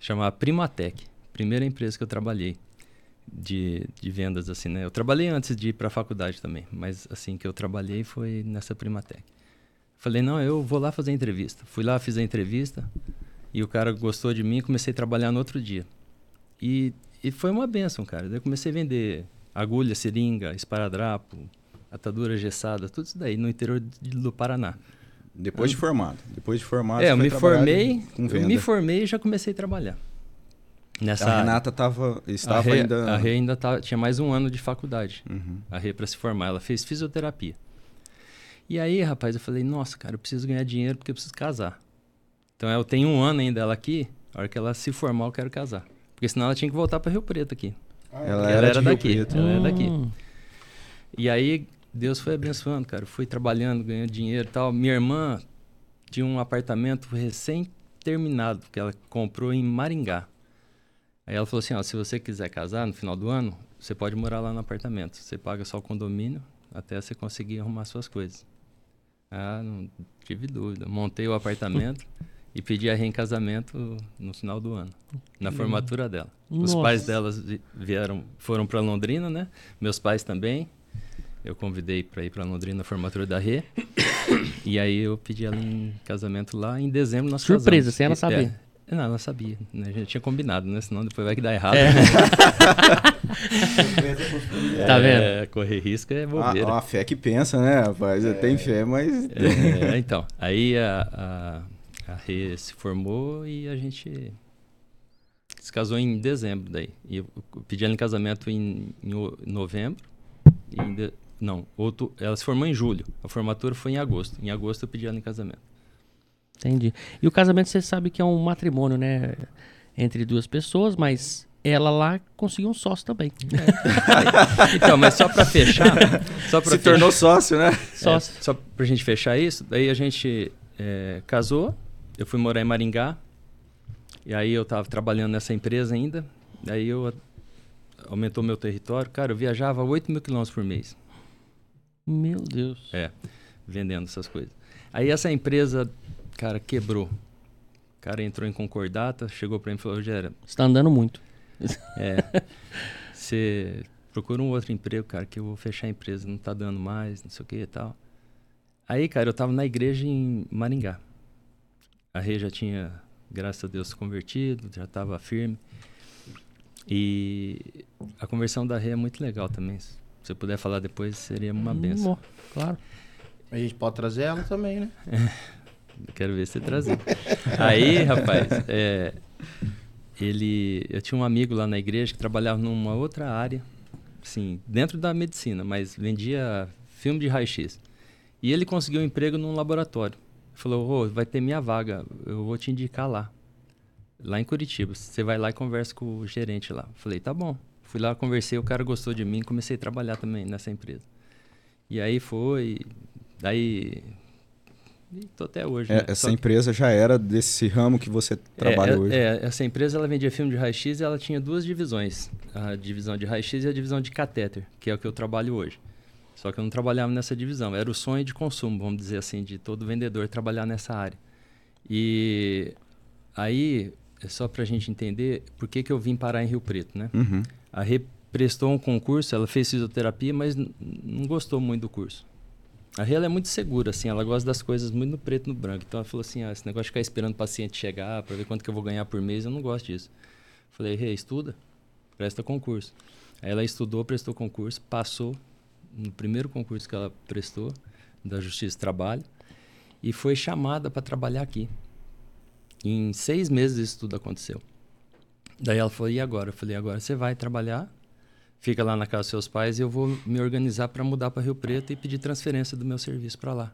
chamava Primatec, primeira empresa que eu trabalhei de, de vendas assim, né? Eu trabalhei antes de ir para a faculdade também, mas assim que eu trabalhei foi nessa Primatec. Falei, não, eu vou lá fazer entrevista. Fui lá, fiz a entrevista e o cara gostou de mim comecei a trabalhar no outro dia. E, e foi uma benção, cara. Daí eu comecei a vender agulha, seringa, esparadrapo, atadura gessada, tudo isso daí no interior de, do Paraná. Depois de formado. Depois de formado. É, eu me formei, eu me formei e já comecei a trabalhar. Nessa A. Renata tava, estava a Rê, ainda. A Rê ainda tava, tinha mais um ano de faculdade. Uhum. A Rê para se formar. Ela fez fisioterapia. E aí, rapaz, eu falei, nossa, cara, eu preciso ganhar dinheiro porque eu preciso casar. Então eu tenho um ano ainda ela aqui. A hora que ela se formar, eu quero casar. Porque senão ela tinha que voltar para Rio Preto aqui. Ela, Ela era, era de Rio daqui. Preto. Ela é daqui. Hum. E aí, Deus foi abençoando, cara. Eu fui trabalhando, ganhando dinheiro e tal. Minha irmã tinha um apartamento recém-terminado, que ela comprou em Maringá. Aí ela falou assim, ó, se você quiser casar no final do ano, você pode morar lá no apartamento. Você paga só o condomínio até você conseguir arrumar suas coisas. Ah, não tive dúvida. Montei o apartamento e pedi a Rê em casamento no final do ano, na formatura dela. Os Nossa. pais delas vi- vieram, foram para Londrina, né? Meus pais também. Eu convidei para ir para Londrina na formatura da Rê. e aí eu pedi ela em casamento lá. Em dezembro nós Surpresa, casamos. sem ela saber. é, não, ela sabia. Né? A gente tinha combinado, né? Senão depois vai que dá errado. É. né? Tá vendo? É, correr risco é A, bobeira. a fé que pensa, né, rapaz? Tem fé, mas. É, então, aí a, a, a Rê se formou e a gente se casou em dezembro daí. E eu pedi ela em casamento em, em novembro. E em de- não, outro, ela se formou em julho. A formatura foi em agosto. Em agosto eu pedi ela em casamento. Entendi. E o casamento você sabe que é um matrimônio, né? Entre duas pessoas, mas ela lá conseguiu um sócio também. Então, mas só para fechar, só para Se tornou sócio, né? Sócio. É, só pra gente fechar isso, daí a gente é, casou, eu fui morar em Maringá, e aí eu tava trabalhando nessa empresa ainda, daí eu aumentou meu território, cara, eu viajava 8 mil quilômetros por mês, Meu Deus. é, vendendo essas coisas. Aí essa empresa, cara, quebrou. O cara entrou em concordata, chegou pra mim e falou, Rogério, Você tá andando muito. é, você procura um outro emprego, cara, que eu vou fechar a empresa, não tá dando mais, não sei o que e tal. Aí, cara, eu tava na igreja em Maringá. A Rê já tinha, graças a Deus, se convertido, já tava firme. E a conversão da Rê é muito legal também. Se você puder falar depois, seria uma benção. Hum, Claro. A gente pode trazer ela também, né? Quero ver você trazer. Aí, rapaz, é, ele, eu tinha um amigo lá na igreja que trabalhava numa outra área, assim, dentro da medicina, mas vendia filme de raio-x. E ele conseguiu um emprego num laboratório. Falou, ô, vai ter minha vaga, eu vou te indicar lá. Lá em Curitiba. Você vai lá e conversa com o gerente lá. Falei, tá bom. Fui lá, conversei, o cara gostou de mim, comecei a trabalhar também nessa empresa. E aí foi, daí... E tô até hoje. É, né? essa Só que- empresa já era desse ramo que você trabalha é, é, hoje. É, essa empresa ela vendia filme de raio-x e ela tinha duas divisões. A divisão de raio-x e a divisão de catéter, que é o que eu trabalho hoje. Só que eu não trabalhava nessa divisão. Era o sonho de consumo, vamos dizer assim, de todo vendedor trabalhar nessa área. E aí, é só para a gente entender por que, que eu vim parar em Rio Preto, né? Uhum. A Rê prestou um concurso, ela fez fisioterapia, mas não gostou muito do curso. A Rê é muito segura, assim, ela gosta das coisas muito no preto no branco. Então ela falou assim: ah, esse negócio de ficar esperando o paciente chegar para ver quanto que eu vou ganhar por mês, eu não gosto disso. Falei, Rê, estuda, presta concurso. Aí ela estudou, prestou concurso, passou no primeiro concurso que ela prestou, da Justiça do Trabalho, e foi chamada para trabalhar aqui. Em seis meses isso tudo aconteceu. Daí ela falou, e agora? Eu falei, agora você vai trabalhar, fica lá na casa dos seus pais e eu vou me organizar para mudar para Rio Preto e pedir transferência do meu serviço para lá.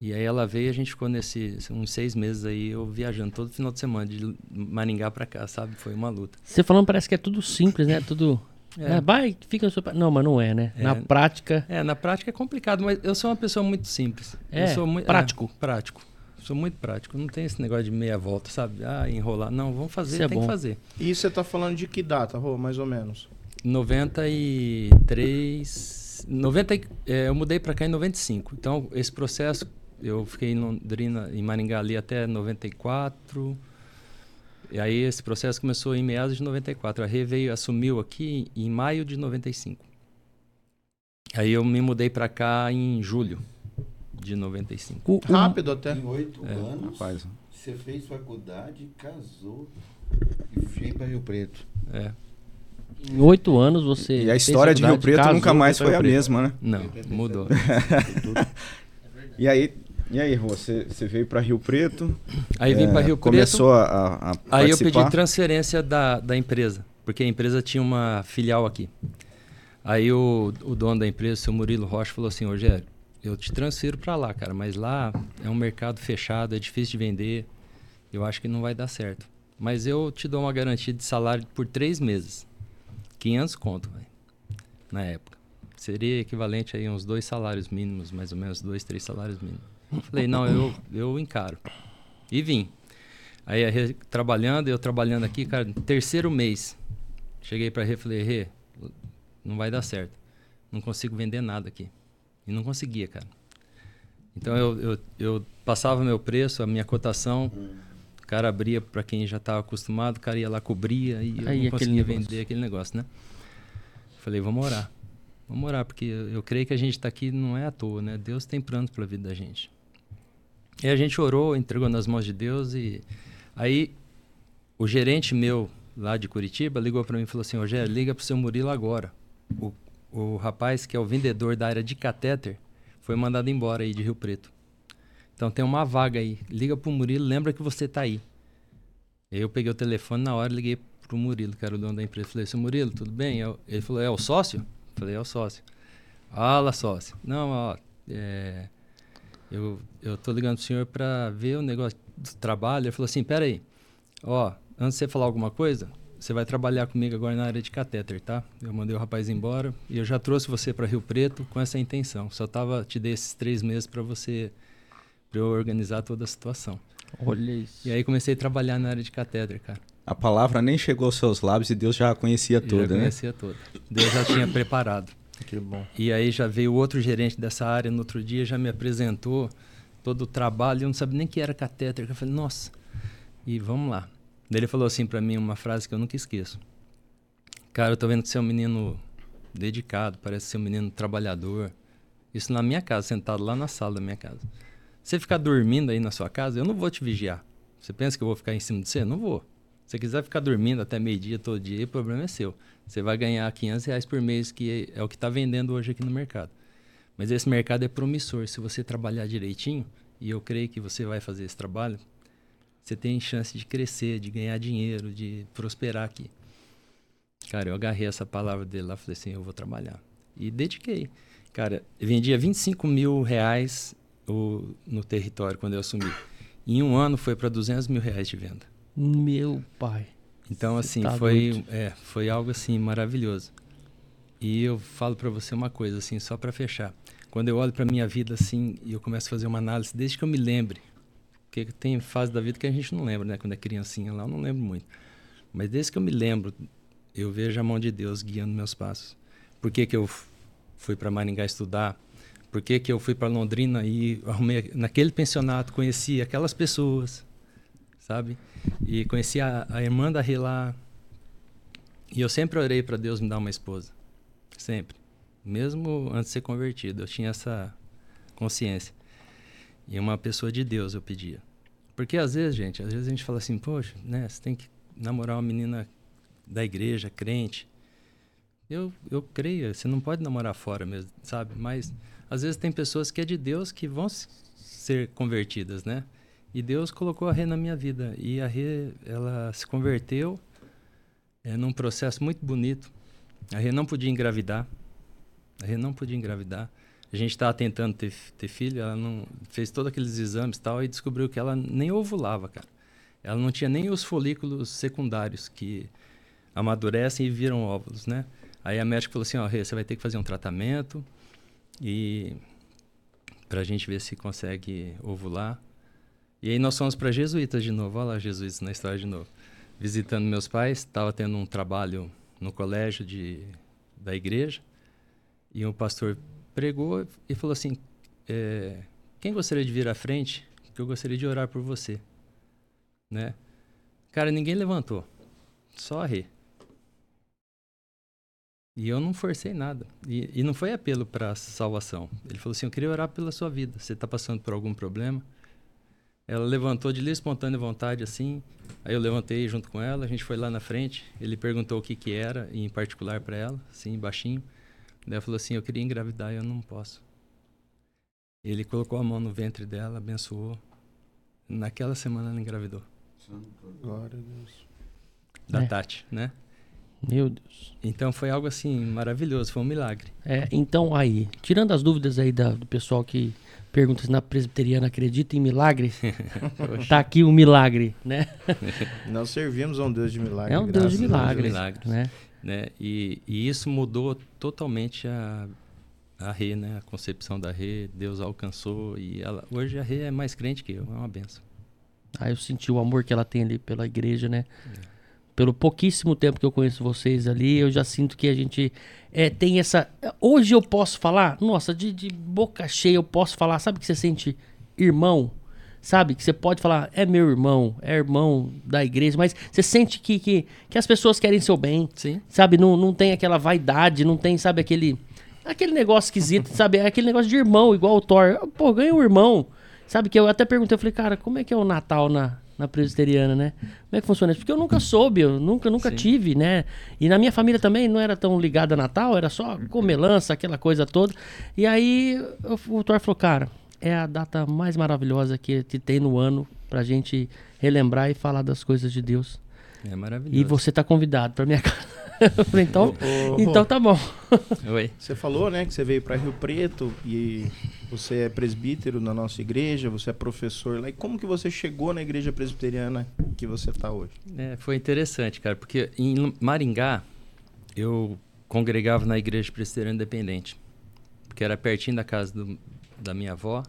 E aí ela veio e a gente ficou nesse uns seis meses aí, eu viajando todo final de semana, de Maringá para cá, sabe? Foi uma luta. Você falando parece que é tudo simples, né? Tudo. É. né? Vai, fica no seu. Não, mas não é, né? É. Na prática. É, na prática é complicado, mas eu sou uma pessoa muito simples. É, eu sou muito prático. é, prático. Sou muito prático. Não tem esse negócio de meia volta, sabe? Ah, enrolar. Não, vamos fazer, Isso é tem bom. que fazer. E você tá falando de que data, Rô, mais ou menos? 93. 90, e- é, eu mudei para cá em 95. Então, esse processo, eu fiquei em Londrina, em Maringá ali até 94. E aí esse processo começou em meados de 94. A Rê veio, assumiu aqui em maio de 95. Aí eu me mudei para cá em julho de 95. O- o- Rápido até. Em oito É, anos, Rapaz, você fez faculdade, casou e veio para Rio Preto. É. Em oito anos você. e a história de Rio Preto nunca mais foi a Preto. mesma, né? Não, mudou. E aí, e aí, Rô, você, você veio para Rio Preto? Aí vim é, para Rio Preto. Começou a, a, a Aí eu pedi transferência da, da empresa, porque a empresa tinha uma filial aqui. Aí o, o dono da empresa, o seu Murilo Rocha, falou assim: Rogério, eu te transfiro para lá, cara, mas lá é um mercado fechado, é difícil de vender, eu acho que não vai dar certo. Mas eu te dou uma garantia de salário por três meses. 500 conto, velho, na época. Seria equivalente aí a uns dois salários mínimos, mais ou menos, dois, três salários mínimos. Falei, não, eu, eu encaro. E vim. Aí trabalhando, eu trabalhando aqui, cara, terceiro mês. Cheguei pra Rê falei, Rê, não vai dar certo. Não consigo vender nada aqui. E não conseguia, cara. Então eu, eu, eu passava meu preço, a minha cotação, o cara abria para quem já estava acostumado, o cara ia lá, cobria e eu Aí, não aquele conseguia negócio. vender aquele negócio, né? Falei, vamos orar. Vamos orar, porque eu, eu creio que a gente está aqui não é à toa, né? Deus tem planos para a vida da gente. E a gente orou, entregou nas mãos de Deus e aí o gerente meu lá de Curitiba ligou para mim e falou assim: Rogério, liga para o seu Murilo agora. O, o rapaz que é o vendedor da área de catéter foi mandado embora aí de Rio Preto. Então tem uma vaga aí. Liga pro Murilo, lembra que você tá aí. Eu peguei o telefone na hora liguei pro Murilo, que era o dono da empresa. Falei, seu Murilo, tudo bem? Eu- Ele falou, é o sócio? Falei, é o sócio. Fala, sócio. Não, ó, é, eu, eu tô ligando pro senhor para ver o negócio do trabalho. Ele falou assim, pera aí, ó, antes de você falar alguma coisa, você vai trabalhar comigo agora na área de catéter, tá? Eu mandei o rapaz embora e eu já trouxe você para Rio Preto com essa intenção. Só tava, te dei esses três meses para você, para eu organizar toda a situação. Olha isso. E aí comecei a trabalhar na área de catéter, cara. A palavra nem chegou aos seus lábios e Deus já a conhecia Eu já toda, né? conhecia toda. Deus já tinha preparado. Que bom. E aí já veio outro gerente dessa área no outro dia, já me apresentou todo o trabalho, eu não sabia nem que era catéter. Eu falei, nossa, e vamos lá. Daí ele falou assim pra mim uma frase que eu nunca esqueço. Cara, eu tô vendo que você é um menino dedicado, parece ser um menino trabalhador. Isso na minha casa, sentado lá na sala da minha casa. Você ficar dormindo aí na sua casa, eu não vou te vigiar. Você pensa que eu vou ficar em cima de você? Não vou. Se você quiser ficar dormindo até meio-dia todo dia, o problema é seu. Você vai ganhar 500 reais por mês, que é o que está vendendo hoje aqui no mercado. Mas esse mercado é promissor. Se você trabalhar direitinho, e eu creio que você vai fazer esse trabalho, você tem chance de crescer, de ganhar dinheiro, de prosperar aqui. Cara, eu agarrei essa palavra dele lá falei assim, eu vou trabalhar. E dediquei. Cara, vendia 25 mil reais o, no território quando eu assumi. Em um ano foi para 200 mil reais de venda. Meu pai. Então, assim, tá foi, é, foi algo assim maravilhoso. E eu falo para você uma coisa, assim, só para fechar. Quando eu olho para minha vida, assim, e eu começo a fazer uma análise, desde que eu me lembre, porque tem fase da vida que a gente não lembra, né? Quando é criancinha lá, eu não lembro muito. Mas desde que eu me lembro, eu vejo a mão de Deus guiando meus passos. Por que, que eu fui para Maringá estudar? Por que, que eu fui para Londrina e arrumei naquele pensionato, conheci aquelas pessoas, sabe? E conheci a, a irmã da Rê lá. E eu sempre orei para Deus me dar uma esposa. Sempre. Mesmo antes de ser convertido, eu tinha essa consciência. E uma pessoa de Deus eu pedia. Porque às vezes, gente, às vezes a gente fala assim, poxa, né, você tem que namorar uma menina da igreja, crente. Eu, eu creio, você não pode namorar fora mesmo, sabe? Mas às vezes tem pessoas que é de Deus que vão ser convertidas, né? E Deus colocou a Rê na minha vida. E a Rê, ela se converteu é, num processo muito bonito. A Rê não podia engravidar. A Rê não podia engravidar. A gente estava tentando ter, ter filho, ela não fez todos aqueles exames e tal e descobriu que ela nem ovulava, cara. Ela não tinha nem os folículos secundários que amadurecem e viram óvulos, né? Aí a médica falou assim, ó, Rê, você vai ter que fazer um tratamento e pra gente ver se consegue ovular. E aí nós fomos para jesuítas de novo, olha lá jesuítas na história de novo. Visitando meus pais, estava tendo um trabalho no colégio de, da igreja e o pastor pregou e falou assim, é, quem gostaria de vir à frente? Que eu gostaria de orar por você, né? Cara, ninguém levantou. Só a Rê. E eu não forcei nada. E, e não foi apelo para salvação. Ele falou assim: Eu queria orar pela sua vida. Você está passando por algum problema? Ela levantou de livre espontânea vontade, assim. Aí eu levantei junto com ela. A gente foi lá na frente. Ele perguntou o que, que era, em particular para ela, assim, baixinho. Daí ela falou assim: Eu queria engravidar e eu não posso. Ele colocou a mão no ventre dela, abençoou. Naquela semana ela engravidou. Glória a Deus. Da É. Tati, né? Meu Deus. Então foi algo assim maravilhoso, foi um milagre. É, então aí, tirando as dúvidas aí da- do pessoal que pergunta se na presbiteriana acredita em milagre, tá aqui o milagre, né? Nós servimos a um Deus de milagre. É um Deus de a milagre, milagres. né? né? E, e isso mudou totalmente a, a Rê, né? A concepção da Rê, Deus alcançou e ela hoje a Rê é mais crente que eu, é uma benção. Aí eu senti o amor que ela tem ali pela igreja, né? Pelo pouquíssimo tempo que eu conheço vocês ali, eu já sinto que a gente é, tem essa. Hoje eu posso falar, nossa, de, de boca cheia eu posso falar, sabe que você sente irmão? Sabe? Que você pode falar, é meu irmão, é irmão da igreja, mas você sente que, que, que as pessoas querem seu bem, Sim. sabe? Não, não tem aquela vaidade, não tem, sabe, aquele. Aquele negócio esquisito, sabe? É aquele negócio de irmão, igual o Thor. Pô, ganha um irmão. Sabe que eu até perguntei, eu falei, cara, como é que é o Natal na, na presbiteriana, né? Como é que funciona isso? Porque eu nunca soube, eu nunca, nunca Sim. tive, né? E na minha família também não era tão ligada a Natal, era só comelança, aquela coisa toda. E aí o Thor falou, cara, é a data mais maravilhosa que, que tem no ano pra gente relembrar e falar das coisas de Deus. É maravilhoso. E você tá convidado pra minha casa. Eu falei, então, Ô, ô, então tá bom. Oi. Você falou, né, que você veio para Rio Preto e você é presbítero na nossa igreja, você é professor lá. E como que você chegou na igreja presbiteriana que você está hoje? É, foi interessante, cara, porque em Maringá eu congregava na igreja presbiteriana independente, porque era pertinho da casa do- da minha avó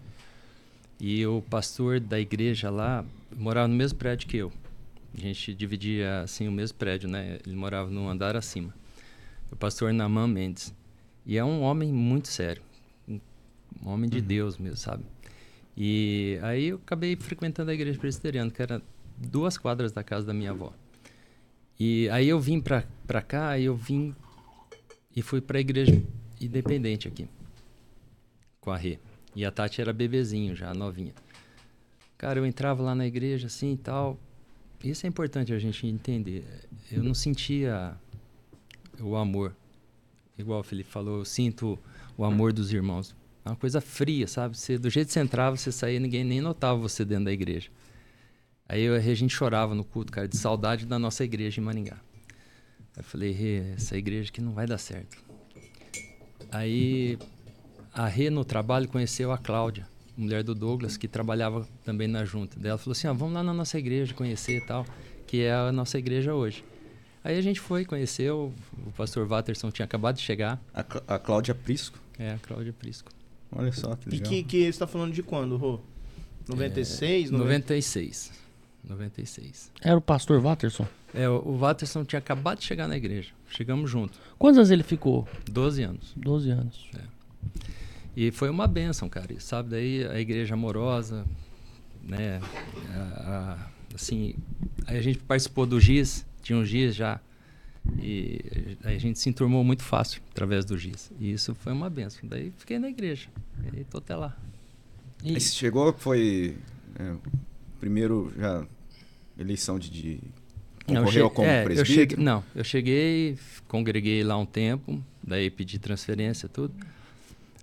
e o pastor da igreja lá morava no mesmo prédio que eu. A gente dividia assim o mesmo prédio, né? Ele morava num andar acima. O pastor Naman Mendes. E é um homem muito sério, um homem de Deus mesmo, sabe? E aí eu acabei frequentando a igreja presbiteriana, que era duas quadras da casa da minha avó. E aí eu vim pra, pra cá, e eu vim e fui pra igreja independente aqui, com a Rê. E a Tati era bebezinho já, novinha. Cara, eu entrava lá na igreja assim e tal. Isso é importante a gente entender. Eu não sentia o amor. Igual o Felipe falou, eu sinto o amor dos irmãos. É uma coisa fria, sabe? Você, do jeito que você entrava, você saía, ninguém nem notava você dentro da igreja. Aí eu- a gente chorava no culto, cara, de saudade da nossa igreja em Maringá. Aí eu falei, Rê, essa igreja aqui não vai dar certo. Aí a Rê no trabalho conheceu a Cláudia, mulher do Douglas, que trabalhava também na junta. Daí ela falou assim, ah, vamos lá na nossa igreja conhecer e tal, que é a nossa igreja hoje. Aí a gente foi, conheceu, o pastor Watterson tinha acabado de chegar, A, a Cláudia Prisco. é a Cláudia Prisco. Olha só que E legal. que, que você está falando de quando, Rô? 96? 90? 96. 96. Era o pastor Watterson. É, o, Watterson tinha acabado de chegar na igreja. Chegamos juntos. Quantos anos ele ficou? 12 anos. 12 anos. E foi uma benção, cara. E, sabe, daí a igreja amorosa, né? a- a- assim, aí a gente participou do GIS, tinha um GIS já. E aí a gente se enturmou muito fácil através do GIS. E isso foi uma benção. Daí fiquei na igreja. E tô até lá. E- Aí você chegou, foi é, primeiro já eleição de, de Não, concorreu eu che- como é, eu presbítero? cheguei, não, eu cheguei, congreguei lá um tempo, daí pedi transferência, tudo.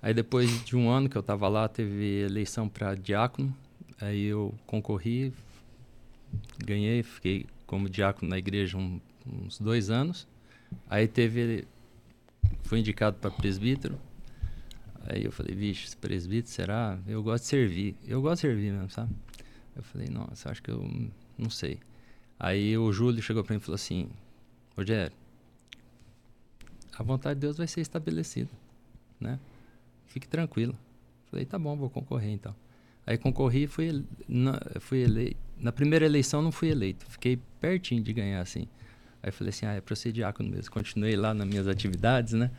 Aí depois de um ano que eu estava lá, teve eleição para diácono. Aí eu concorri, ganhei, fiquei como diácono na igreja um- uns dois anos. Aí teve, fui indicado para presbítero. Aí eu falei, vixe, presbítero será? Eu gosto de servir. Eu gosto de servir mesmo, sabe? Eu falei, nossa, acho que eu não sei. Aí o Júlio chegou para mim e falou assim: Rogério, a vontade de Deus vai ser estabelecida, né? Fique tranquilo. Falei, tá bom, vou concorrer então. Aí concorri e fui, na, fui eleito. Na primeira eleição não fui eleito, fiquei pertinho de ganhar assim. Aí falei assim: ah, é pra ser diácono mesmo. Continuei lá nas minhas atividades, né?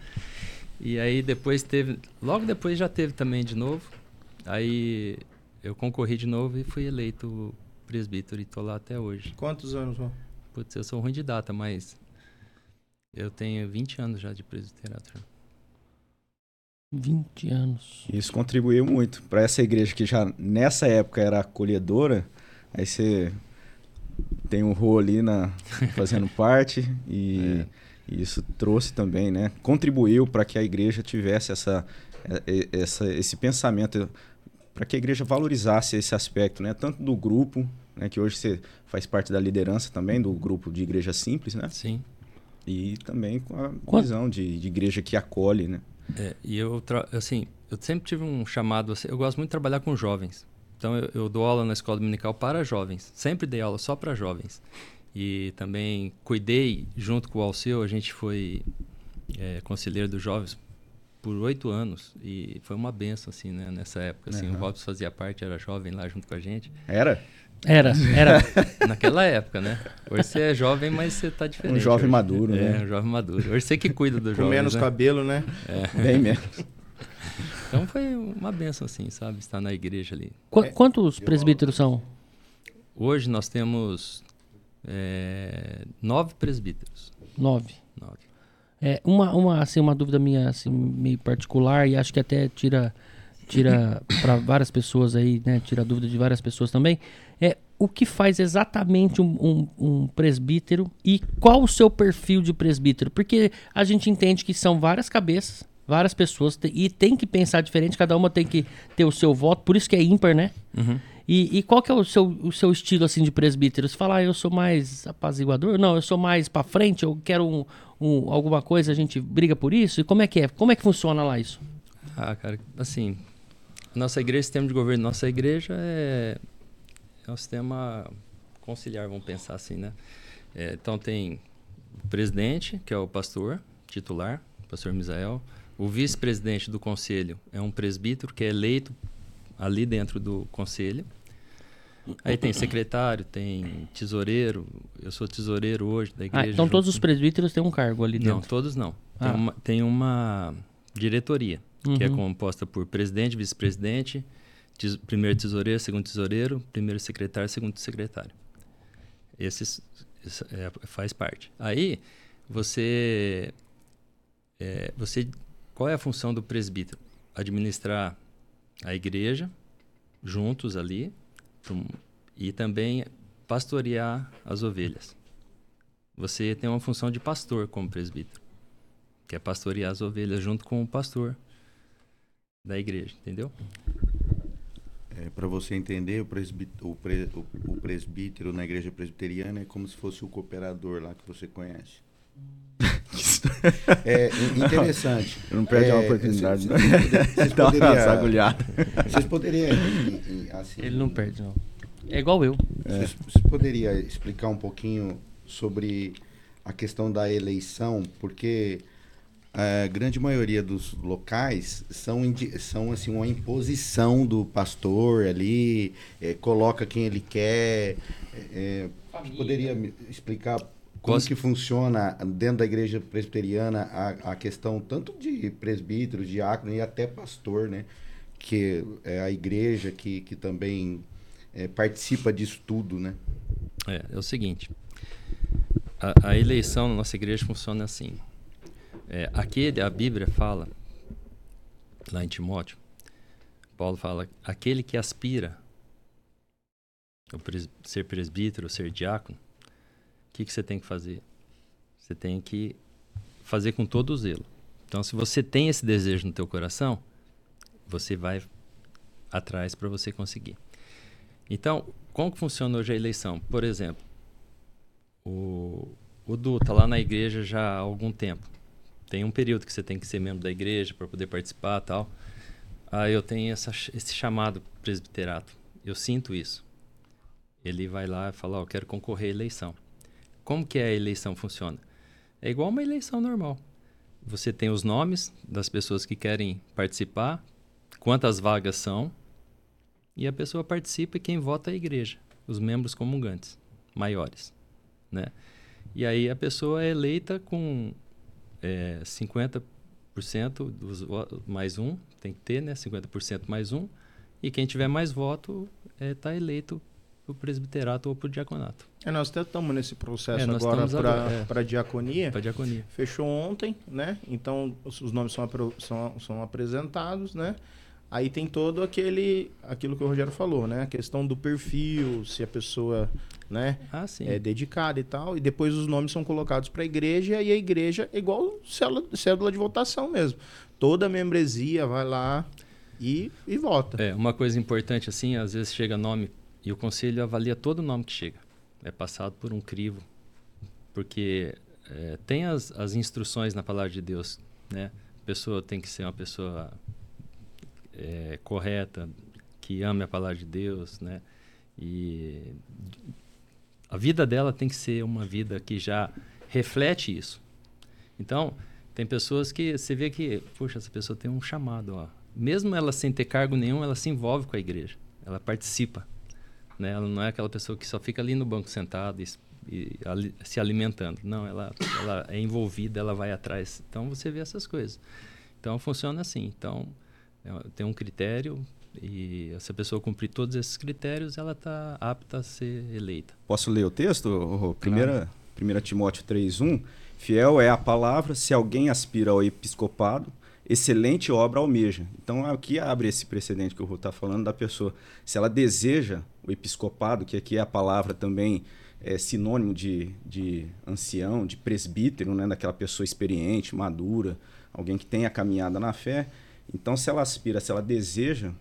E aí depois teve. Logo depois já teve também de novo. Aí eu concorri de novo e fui eleito presbítero e tô lá até hoje. Quantos anos, João? Putz, eu sou ruim de data, mas eu tenho 20 anos já de presbiterato. Já. 20 anos. Isso contribuiu muito para essa igreja que já nessa época era acolhedora. Aí você tem o Rô ali na, fazendo parte e, e isso trouxe também, né? Contribuiu para que a igreja tivesse essa, eh, eh, essa esse pensamento, para que a igreja valorizasse esse aspecto, né? Tanto do grupo, né? Que hoje você faz parte da liderança também do grupo de igreja simples, né? Sim. E também com a Quant- visão de, de igreja que acolhe, né? É, e eu, assim, eu sempre tive um chamado, assim, eu gosto muito de trabalhar com jovens. Então eu, eu dou aula na escola dominical para jovens. Sempre dei aula só para jovens. E também cuidei, junto com o Alceu, a gente foi é, conselheiro dos jovens por oito anos. E foi uma benção, assim, né, nessa época. Assim, O Aham. Robson fazia parte, era jovem lá junto com a gente. Era Era, era. Naquela época, né? Hoje você é jovem, mas você tá diferente. um jovem hoje. maduro, É, né? um jovem maduro. Hoje você que cuida do Com jovem. menos né? cabelo, né? Bem menos. Então foi uma benção, assim, sabe? Estar na igreja ali. Qu- quantos presbíteros são? Hoje nós temos é, nove presbíteros. Nove. Nove. É, uma, uma, assim, uma dúvida minha assim, meio particular e acho que até tira tira para várias pessoas aí, né? Tira a dúvida de várias pessoas também. O que faz exatamente um, um- um presbítero e qual o seu perfil de presbítero? Porque a gente entende que são várias cabeças, várias pessoas e tem que pensar diferente, cada uma tem que ter o seu voto, por isso que é ímpar, né? E, e qual que é o seu, o seu estilo assim de presbítero? Você fala, ah, eu sou mais apaziguador? Não, eu sou mais pra frente, eu quero um, um- alguma coisa, a gente briga por isso? E como é que é? Como é que funciona lá isso? Ah, cara, assim, nossa igreja, sistema de governo, nossa igreja é, é um sistema conciliar, vamos pensar assim, né? É, então tem o presidente, que é o pastor titular, pastor Misael. O vice-presidente do conselho é um presbítero que é eleito ali dentro do conselho. Aí tem secretário, tem tesoureiro. Eu sou tesoureiro hoje da igreja. Ah, então junto todos os presbíteros têm um cargo ali Não, dentro. todos não. Tem, Ah. uma, tem uma diretoria, que é Uhum. composta por presidente, vice-presidente, primeiro tesoureiro, segundo tesoureiro, primeiro secretário, segundo secretário. Esses isso é, faz parte. Aí você, é, você, qual é a função do presbítero? Administrar a igreja juntos ali e também pastorear as ovelhas. Você tem uma função de pastor como presbítero, que é pastorear as ovelhas junto com o pastor da igreja, entendeu? É, para você entender, o, presbí- o pre- o- o presbítero na igreja presbiteriana é como se fosse o cooperador lá que você conhece. É in- interessante. Não perde a É, oportunidade, vocês- né? vocês Dá uma poderia- sagulhada. Vocês poderiam, assim, Ele não perde, não. É igual eu. Vocês, você poderia explicar um pouquinho sobre a questão da eleição, porque a grande maioria dos locais são, são assim, uma imposição do pastor ali, eh, coloca quem ele quer. eh, você poderia explicar como que funciona dentro da igreja presbiteriana a, a questão tanto de presbítero, diácono e até pastor, né? Que é a igreja que, que também eh, participa disso tudo, né? É, é o seguinte, a, a eleição na nossa igreja funciona assim. É, aquele, a Bíblia fala, lá em Timóteo, Paulo fala, aquele que aspira pres- ser presbítero, ser diácono, o que, que você tem que fazer? Você tem que fazer com todo o zelo. Então, se você tem esse desejo no teu coração, você vai atrás para você conseguir. Então, como que funciona hoje a eleição? Por exemplo, o, o Du está lá na igreja já há algum tempo. Tem um período que você tem que ser membro da igreja para poder participar tal. Aí eu tenho essa, esse chamado presbiterato. Eu sinto isso. Ele vai lá e fala, ó, eu quero concorrer à eleição. Como que a eleição funciona? É igual uma eleição normal. Você tem os nomes das pessoas que querem participar, quantas vagas são, e a pessoa participa e quem vota é a igreja, os membros comungantes maiores, né? E aí a pessoa é eleita com é, 50% dos mais um, tem que ter, né? 50% mais um, e quem tiver mais voto está eleito o presbiterato ou para o diaconato. É, nós até estamos nesse processo É, agora para é. a diaconia. Para diaconia. Fechou ontem, né? Então os, os nomes são, são, são apresentados, né? Aí tem todo aquele aquilo que o Rogério falou, né? A questão do perfil, se a pessoa, né, Ah, é dedicada e tal, e depois os nomes são colocados para a igreja e a igreja é igual célula, cédula de votação mesmo. Toda a membresia vai lá e, e vota. É, uma coisa importante assim, às vezes chega nome e o conselho avalia todo nome que chega. É passado por um crivo, porque é, tem as, as instruções na palavra de Deus, né? A pessoa tem que ser uma pessoa é, correta, que ame a palavra de Deus, né? E a vida dela tem que ser uma vida que já reflete isso. Então, tem pessoas que você vê que, puxa, essa pessoa tem um chamado, ó. Mesmo ela sem ter cargo nenhum, ela se envolve com a igreja. Ela participa, né? Ela não é aquela pessoa que só fica ali no banco sentado e, e ali- se alimentando. Não, ela, ela é envolvida, ela vai atrás. Então você vê essas coisas. Então funciona assim. Então tem um critério e se a pessoa cumprir todos esses critérios, ela está apta a ser eleita. Posso ler o texto? Primeira, 1 Timóteo 3,1. Fiel é a palavra, se alguém aspira ao episcopado, excelente obra almeja. Então aqui abre esse precedente que o Rô está falando da pessoa. Se ela deseja o episcopado, que aqui é a palavra também é sinônimo de, de ancião, de presbítero, né? daquela pessoa experiente, madura, alguém que tenha caminhada na fé. Então, se ela aspira, se ela deseja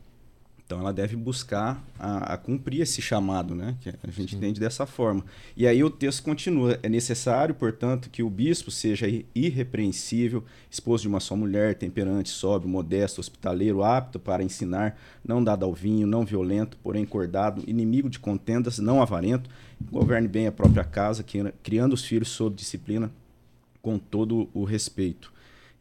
então ela deve buscar a, a cumprir esse chamado, né? Que a gente entende dessa forma. E aí o texto continua: é necessário, portanto, que o bispo seja irrepreensível, esposo de uma só mulher, temperante, sóbrio, modesto, hospitaleiro, apto para ensinar, não dado ao vinho, não violento, porém cordado, inimigo de contendas, não avarento, governe bem a própria casa, criando os filhos sob disciplina, com todo o respeito.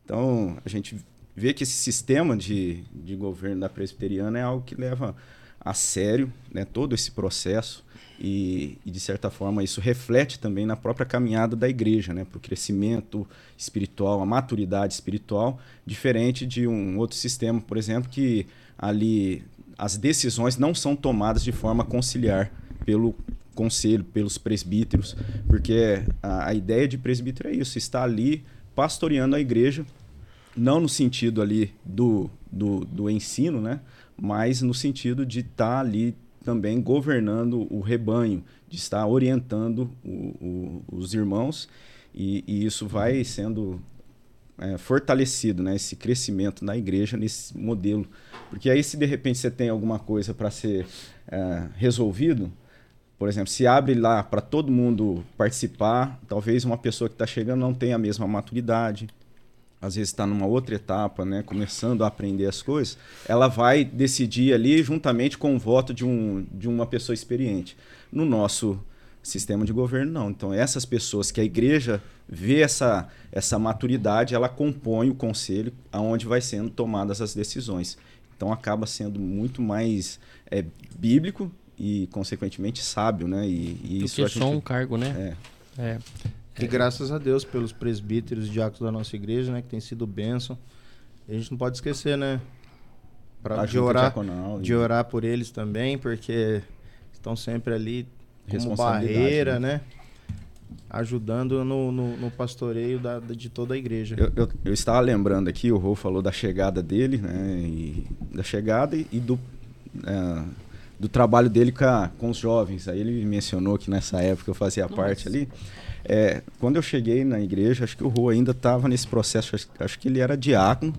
Então, a gente vê que esse sistema de, de governo da presbiteriana é algo que leva a sério né, todo esse processo. E, e, de certa forma, isso reflete também na própria caminhada da igreja, né, para o crescimento espiritual, a maturidade espiritual, diferente de um outro sistema, por exemplo, que ali as decisões não são tomadas de forma conciliar pelo conselho, pelos presbíteros, porque a, a ideia de presbítero é isso, está ali pastoreando a igreja não no sentido ali do, do, do ensino, né? mas no sentido de estar tá ali também governando o rebanho, de estar orientando o, o, os irmãos, e, e, isso vai sendo é, fortalecido, né? esse crescimento na igreja nesse modelo. Porque aí, se de repente você tem alguma coisa para ser é, resolvido, por exemplo, se abre lá para todo mundo participar, talvez uma pessoa que está chegando não tenha a mesma maturidade, às vezes está numa outra etapa, né, começando a aprender as coisas, ela vai decidir ali juntamente com o voto de, um, de uma pessoa experiente. No nosso sistema de governo, não. Então, essas pessoas que a igreja vê essa, essa maturidade, ela compõe o conselho aonde vai sendo tomadas as decisões. Então, acaba sendo muito mais é, bíblico e, consequentemente, sábio, né? E, e Do isso que a só gente... um cargo, né? É. É. E graças a Deus pelos presbíteros e diáconos da nossa igreja, né, que tem sido bênção. E a gente não pode esquecer, né, pra, A de orar, diaconal de orar por eles também, porque estão sempre ali como barreira, né? né, ajudando no, no, no pastoreio da, de toda a igreja. Eu, eu, eu estava lembrando aqui, o Rô falou da chegada dele, né? E, da chegada e, e do, é, do trabalho dele com, a- com os jovens. Aí ele mencionou que nessa época eu fazia parte ali. É, quando eu cheguei na igreja, acho que o Rô ainda estava nesse processo, acho, acho que ele era diácono.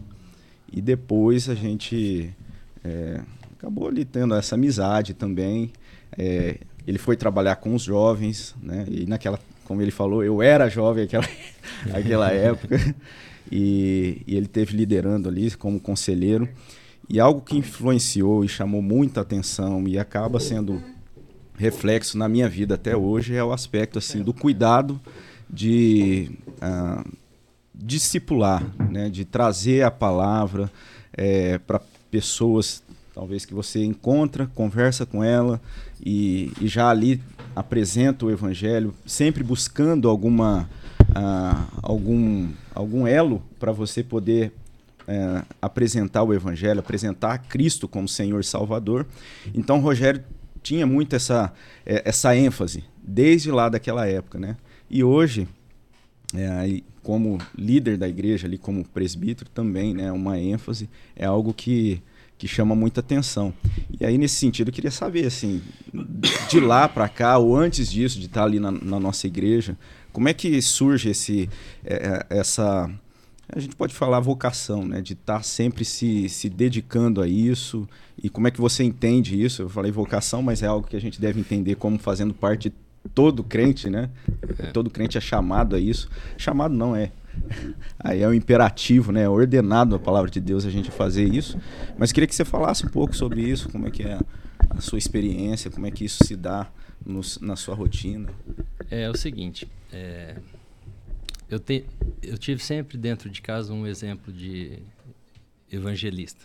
E depois a gente é, acabou ali tendo essa amizade também. É, ele foi trabalhar com os jovens, né? E naquela, como ele falou, eu era jovem naquela, naquela época. E, e ele teve liderando ali como conselheiro. E algo que influenciou e chamou muita atenção e acaba sendo reflexo na minha vida até hoje é o aspecto assim do cuidado de ah, discipular, né? de trazer a palavra para pessoas talvez que você encontra, conversa com ela e, e já ali apresenta o evangelho, sempre buscando alguma ah, algum algum elo para você poder eh, apresentar o evangelho, apresentar Cristo como Senhor e Salvador. Então Rogério tinha muito essa, é, essa ênfase, desde lá daquela época, né? E hoje, é, como líder da igreja, ali como presbítero também, né? Uma ênfase, é algo que, que chama muita atenção. E aí, nesse sentido, eu queria saber, assim, de lá para cá, ou antes disso, de estar ali na, na nossa igreja, como é que surge esse, é, é essa a gente pode falar vocação, né? De estar tá sempre se, se dedicando a isso. E como é que você entende isso? Eu falei vocação, mas é algo que a gente deve entender como fazendo parte de todo crente, né? É. Todo crente é chamado a isso. Chamado não é. Aí é um imperativo, né? É ordenado a palavra de Deus a gente fazer isso. Mas queria que você falasse um pouco sobre isso, como é que é a sua experiência, como é que isso se dá no, na sua rotina. É, é o seguinte, é, eu, te, eu tive sempre dentro de casa um exemplo de evangelista.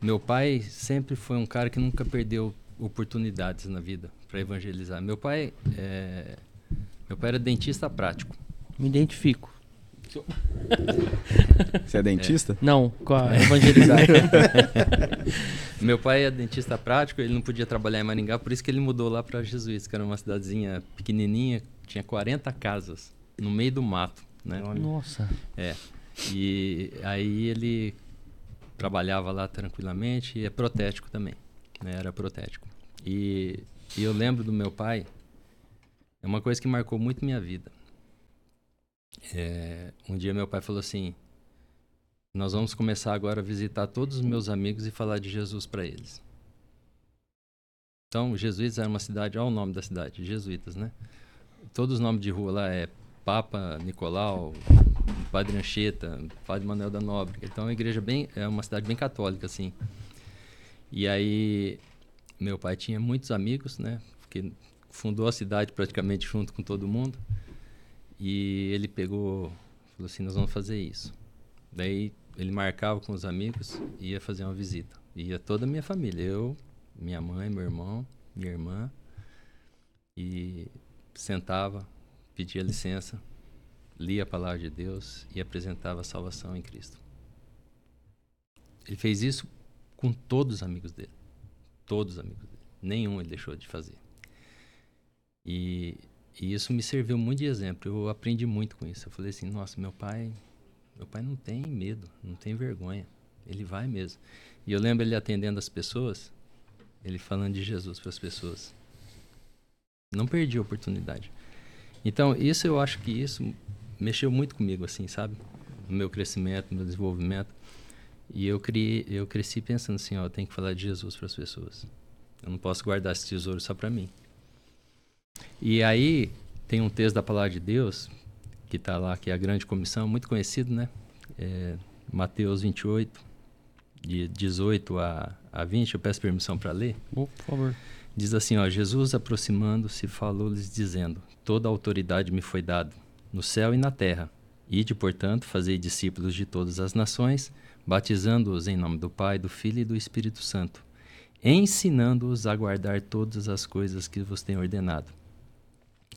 Meu pai sempre foi um cara que nunca perdeu oportunidades na vida para evangelizar. Meu pai, é, meu pai era dentista prático. Me identifico. Você é dentista? É. Não, com a evangelizar. Meu pai é dentista prático, ele não podia trabalhar em Maringá, por isso que ele mudou lá para Jesus, que era uma cidadezinha pequenininha, tinha 40 casas no meio do mato, né? Nossa. É. E aí ele trabalhava lá tranquilamente e é protético também, né? Era protético. E, e eu lembro do meu pai, é uma coisa que marcou muito minha vida. É, um dia meu pai falou assim: Nós vamos começar agora a visitar todos os meus amigos e falar de Jesus para eles. Então, Jesuítas era uma cidade, olha o nome da cidade, Jesuítas, né? Todos os nomes de rua lá é Papa Nicolau, Padre Anchieta, Padre Manuel da Nobre. Então, é uma igreja bem, é uma cidade bem católica, assim. E aí, meu pai tinha muitos amigos, né? Porque fundou a cidade praticamente junto com todo mundo. E ele pegou, falou assim: Nós vamos fazer isso. Daí ele marcava com os amigos e ia fazer uma visita. Ia toda a minha família, eu, minha mãe, meu irmão, minha irmã. E sentava, pedia licença, lia a palavra de Deus e apresentava a salvação em Cristo. Ele fez isso com todos os amigos dele. Todos os amigos dele. Nenhum ele deixou de fazer. E, e isso me serviu muito de exemplo. Eu aprendi muito com isso. Eu falei assim: nossa, meu pai, meu pai não tem medo, não tem vergonha. Ele vai mesmo. E eu lembro ele atendendo as pessoas, ele falando de Jesus para as pessoas. Não perdi a oportunidade. Então, isso eu acho que isso mexeu muito comigo, assim, sabe? No meu crescimento, no meu desenvolvimento. E eu, criei, eu cresci pensando assim, ó, eu tenho que falar de Jesus para as pessoas. Eu não posso guardar esse tesouro só para mim. E aí tem um texto da palavra de Deus que está lá, que é a grande comissão, muito conhecido, né? É, Mateus 28, de 18 a, a 20. Eu peço permissão para ler. Oh, por favor. Diz assim, ó, Jesus aproximando-se falou-lhes dizendo: Toda a autoridade me foi dada no céu e na terra. Ide, portanto, fazei discípulos de todas as nações, batizando-os em nome do Pai, do Filho e do Espírito Santo, ensinando-os a guardar todas as coisas que vos tenho ordenado.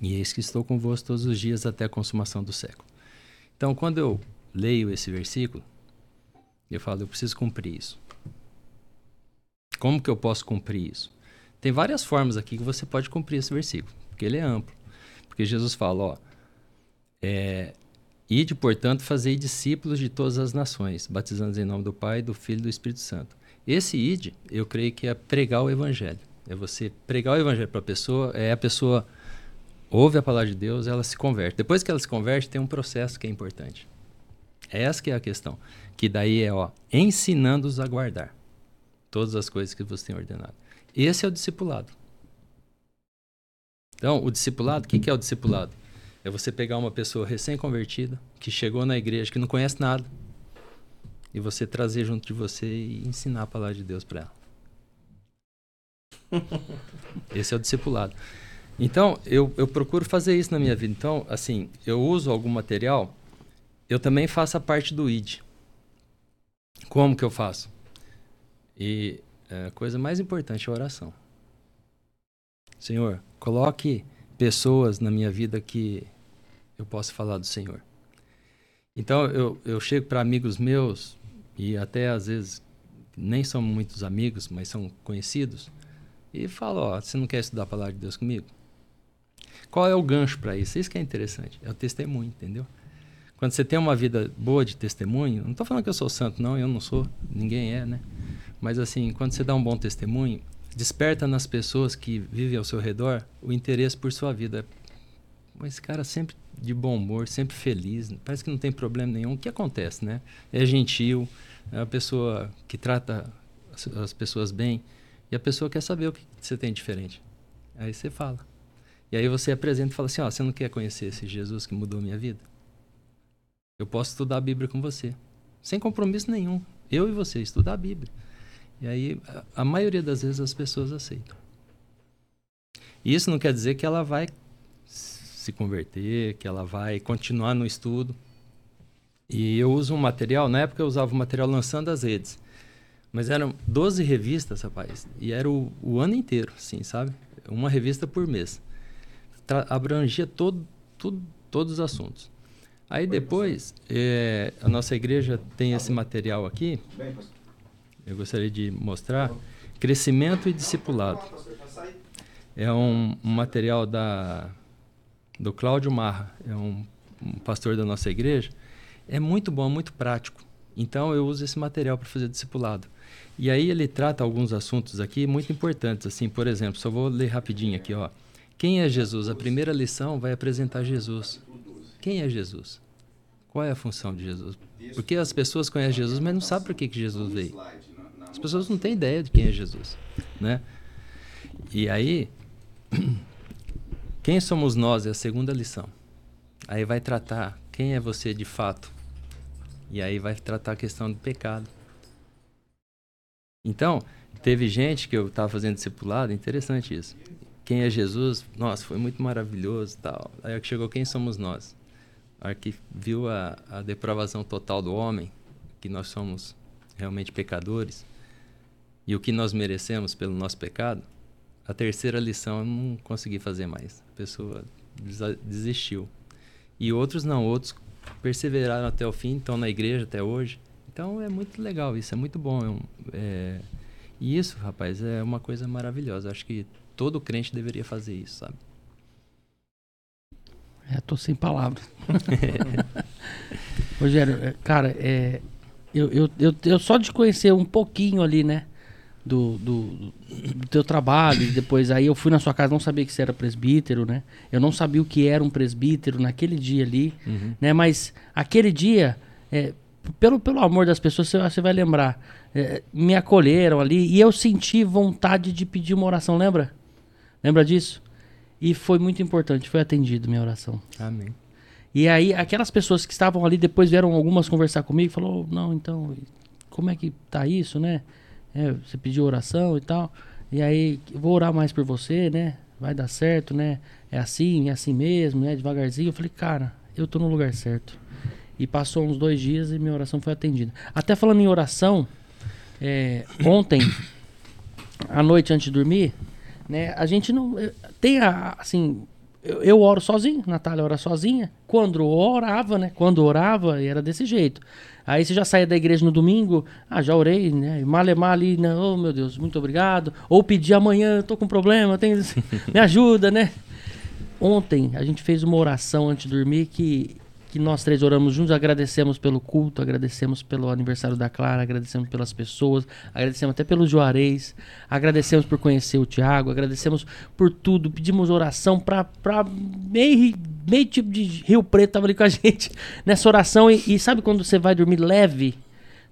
E eis que estou convosco todos os dias até a consumação do século. Então, quando eu leio esse versículo, eu falo, eu preciso cumprir isso. Como que eu posso cumprir isso? Tem várias formas aqui que você pode cumprir esse versículo, porque ele é amplo. Porque Jesus fala, ó, é, ide, portanto, fazei discípulos de todas as nações, batizando em nome do Pai, do Filho e do Espírito Santo. Esse ide, eu creio que é pregar o evangelho. É você pregar o evangelho para a pessoa, é a pessoa ouve a palavra de Deus, ela se converte. Depois que ela se converte, tem um processo que é importante. Essa que é a questão, que daí é, ó, ensinando-os a guardar todas as coisas que você tem ordenado. Esse é o discipulado. Então, o discipulado, o que, que é o discipulado? É você pegar uma pessoa recém-convertida, que chegou na igreja, que não conhece nada, e você trazer junto de você e ensinar a palavra de Deus para ela. Esse é o discipulado. Então, eu, eu procuro fazer isso na minha vida. Então, assim, eu uso algum material, eu também faço a parte do ID. Como que eu faço? E a coisa mais importante é a oração. Senhor, coloque pessoas na minha vida que eu possa falar do Senhor. Então eu, eu chego para amigos meus e até às vezes nem são muitos amigos, mas são conhecidos, e falo, ó, você não quer estudar a palavra de Deus comigo? Qual é o gancho para isso? Isso que é interessante, é o testemunho, entendeu? Quando você tem uma vida boa de testemunho, não estou falando que eu sou santo, não, eu não sou, ninguém é, né? Mas assim, quando você dá um bom testemunho, desperta nas pessoas que vivem ao seu redor o interesse por sua vida. Esse cara sempre de bom humor, sempre feliz, parece que não tem problema nenhum. O que acontece, né? É gentil, é uma pessoa que trata as, as pessoas bem e a pessoa quer saber o que você tem diferente. Aí você fala. E aí você apresenta e fala assim: ó, você não quer conhecer esse Jesus que mudou minha vida? Eu posso estudar a Bíblia com você, sem compromisso nenhum. Eu e você estudar a Bíblia. E aí a, maioria das vezes as pessoas aceitam. E isso não quer dizer que ela vai se converter, que ela vai continuar no estudo. E eu uso um material, na época eu usava o um material lançando as redes. Mas eram 12 revistas, rapaz. E era o, o ano inteiro, sim, sabe? Uma revista por mês. Tra abrangia todo, tudo, todos os assuntos. Aí depois, é, a nossa igreja tem esse material aqui. Eu gostaria de mostrar. Crescimento e discipulado. É um, um material da, do Cláudio Marra. É um, um pastor da nossa igreja. É muito bom, muito prático. Então eu uso esse material para fazer discipulado. E aí ele trata alguns assuntos aqui muito importantes, assim, por exemplo, só vou ler rapidinho aqui, ó. Quem é Jesus? A primeira lição vai apresentar Jesus. Quem é Jesus? Qual é a função de Jesus? Porque as pessoas conhecem Jesus, mas não sabem por que, que Jesus veio. As pessoas não têm ideia de quem é Jesus, né? E aí, quem somos nós é a segunda lição. Aí vai tratar quem é você de fato. E aí vai tratar a questão do pecado. Então, teve gente que eu estava fazendo discipulado, interessante isso. Quem é Jesus? Nossa, foi muito maravilhoso tal. Aí chegou quem somos nós? A que viu a, a depravação total do homem, que nós somos realmente pecadores, e o que nós merecemos pelo nosso pecado, a terceira lição eu não consegui fazer mais. A pessoa desistiu. E outros não, outros perseveraram até o fim, estão na igreja até hoje. Então é muito legal isso, é muito bom. É, um, é, e isso, rapaz, é uma coisa maravilhosa. Acho que todo crente deveria fazer isso, sabe? É, tô sem palavras. Rogério, é, cara, é, eu, eu, eu, eu, só de conhecer um pouquinho ali, né? Do, do, do, teu trabalho, e depois aí eu fui na sua casa, não sabia que você era presbítero, né? Eu não sabia o que era um presbítero naquele dia ali, uhum. né? Mas aquele dia, é, pelo, pelo amor das pessoas, você, você vai lembrar, é, me acolheram ali e eu senti vontade de pedir uma oração, lembra? Lembra disso? E foi muito importante, foi atendido minha oração. Amém. E aí, aquelas pessoas que estavam ali, depois vieram algumas conversar comigo, falou, não, então, como é que tá isso, né? É, você pediu oração e tal. E aí, vou orar mais por você, né? Vai dar certo, né? É assim, é assim mesmo, né? Devagarzinho. Eu falei, cara, eu tô no lugar certo. E passou uns dois dias e minha oração foi atendida. Até falando em oração, é, ontem, à noite antes de dormir, né? A gente não. Eh, tem a. Assim. Eu, eu oro sozinho, Natália ora sozinha. Quando orava, né? Quando orava, era desse jeito. Aí você já saía da igreja no domingo, ah, já orei, né? Malemar ali, né? Oh, meu Deus, muito obrigado. Ou pedir amanhã, tô com problema, tem... me ajuda, né? Ontem a gente fez uma oração antes de dormir que que nós três oramos juntos, agradecemos pelo culto, agradecemos pelo aniversário da Clara, agradecemos pelas pessoas, agradecemos até pelos Juarez, agradecemos por conhecer o Tiago, agradecemos por tudo, pedimos oração para meio, meio tipo de Rio Preto tava ali com a gente nessa oração e, e sabe quando você vai dormir leve?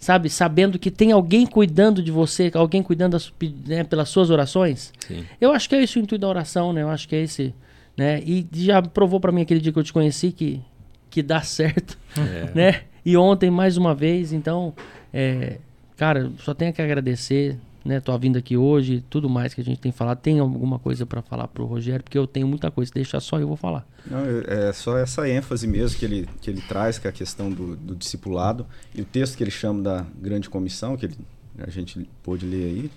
sabe? Sabendo que tem alguém cuidando de você, alguém cuidando das, né, pelas suas orações. Sim. Eu acho que é isso o intuito da oração, né? Eu acho que é esse, né? E já provou para mim aquele dia que eu te conheci que que dá certo, é. né? E ontem mais uma vez, então, é, cara, só tenho que agradecer, né? Tua vinda aqui hoje, tudo mais que a gente tem falado. Tem alguma coisa para falar pro Rogério? Porque eu tenho muita coisa, deixa só eu vou falar. Não, é só essa ênfase mesmo que ele, que ele traz, que é a questão do, do discipulado. E o texto que ele chama da grande comissão, que ele, a gente pôde ler aí,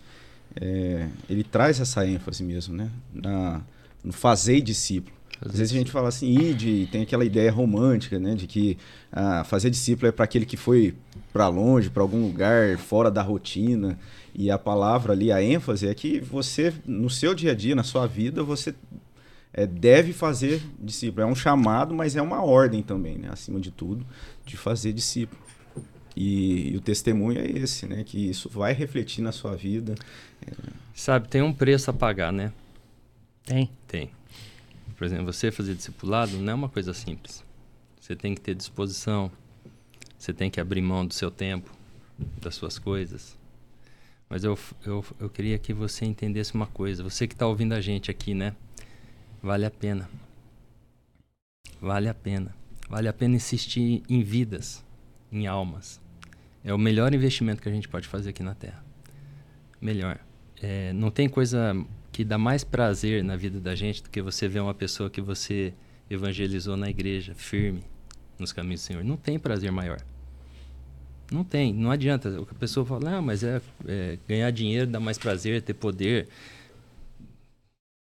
é, ele traz essa ênfase mesmo, né? Na, no fazer discípulo. Às vezes a gente fala assim, ide, tem aquela ideia romântica, né, de que ah, fazer discípulo é para aquele que foi para longe, para algum lugar fora da rotina. E a palavra ali, a ênfase é que você, no seu dia a dia, na sua vida, você é, deve fazer discípulo. É um chamado, mas é uma ordem também, né, acima de tudo, de fazer discípulo. E, e, o testemunho é esse, né? Que isso vai refletir na sua vida. Sabe, tem um preço a pagar, né? Tem. Tem. Por exemplo, você fazer discipulado não é uma coisa simples. Você tem que ter disposição, você tem que abrir mão do seu tempo, das suas coisas. Mas eu, eu, eu queria que você entendesse uma coisa. Você que está ouvindo a gente aqui, né? Vale a pena. Vale a pena. Vale a pena insistir em vidas, em almas. É o melhor investimento que a gente pode fazer aqui na Terra. Melhor. É, não tem coisa que dá mais prazer na vida da gente do que você ver uma pessoa que você evangelizou na igreja, firme nos caminhos do Senhor. Não tem prazer maior. Não tem, não adianta. A pessoa fala, ah, mas é, é, ganhar dinheiro dá mais prazer, ter poder.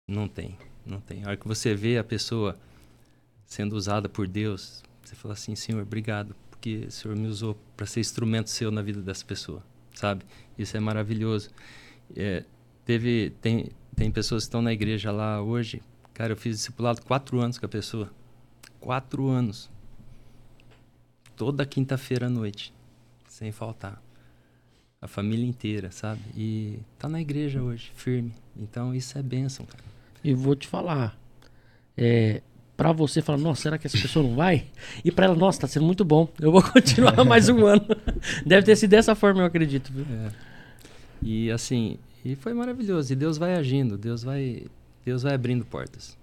Não tem, não tem. A hora que você vê a pessoa sendo usada por Deus, você fala assim, Senhor, obrigado, porque o Senhor me usou para ser instrumento seu na vida dessa pessoa, sabe? Isso é maravilhoso. É, teve, tem, tem pessoas que estão na igreja lá hoje. Cara, eu fiz discipulado quatro anos com a pessoa. Quatro anos. Toda quinta-feira à noite. Sem faltar. A família inteira, sabe? E tá na igreja hoje, firme. Então isso é bênção, cara. E vou te falar. É, para você falar, nossa, será que essa pessoa não vai? E para ela, nossa, tá sendo muito bom. Eu vou continuar mais um ano. Deve ter sido dessa forma, eu acredito. Viu? É. E assim, e foi maravilhoso. E Deus vai agindo, Deus vai, Deus vai abrindo portas.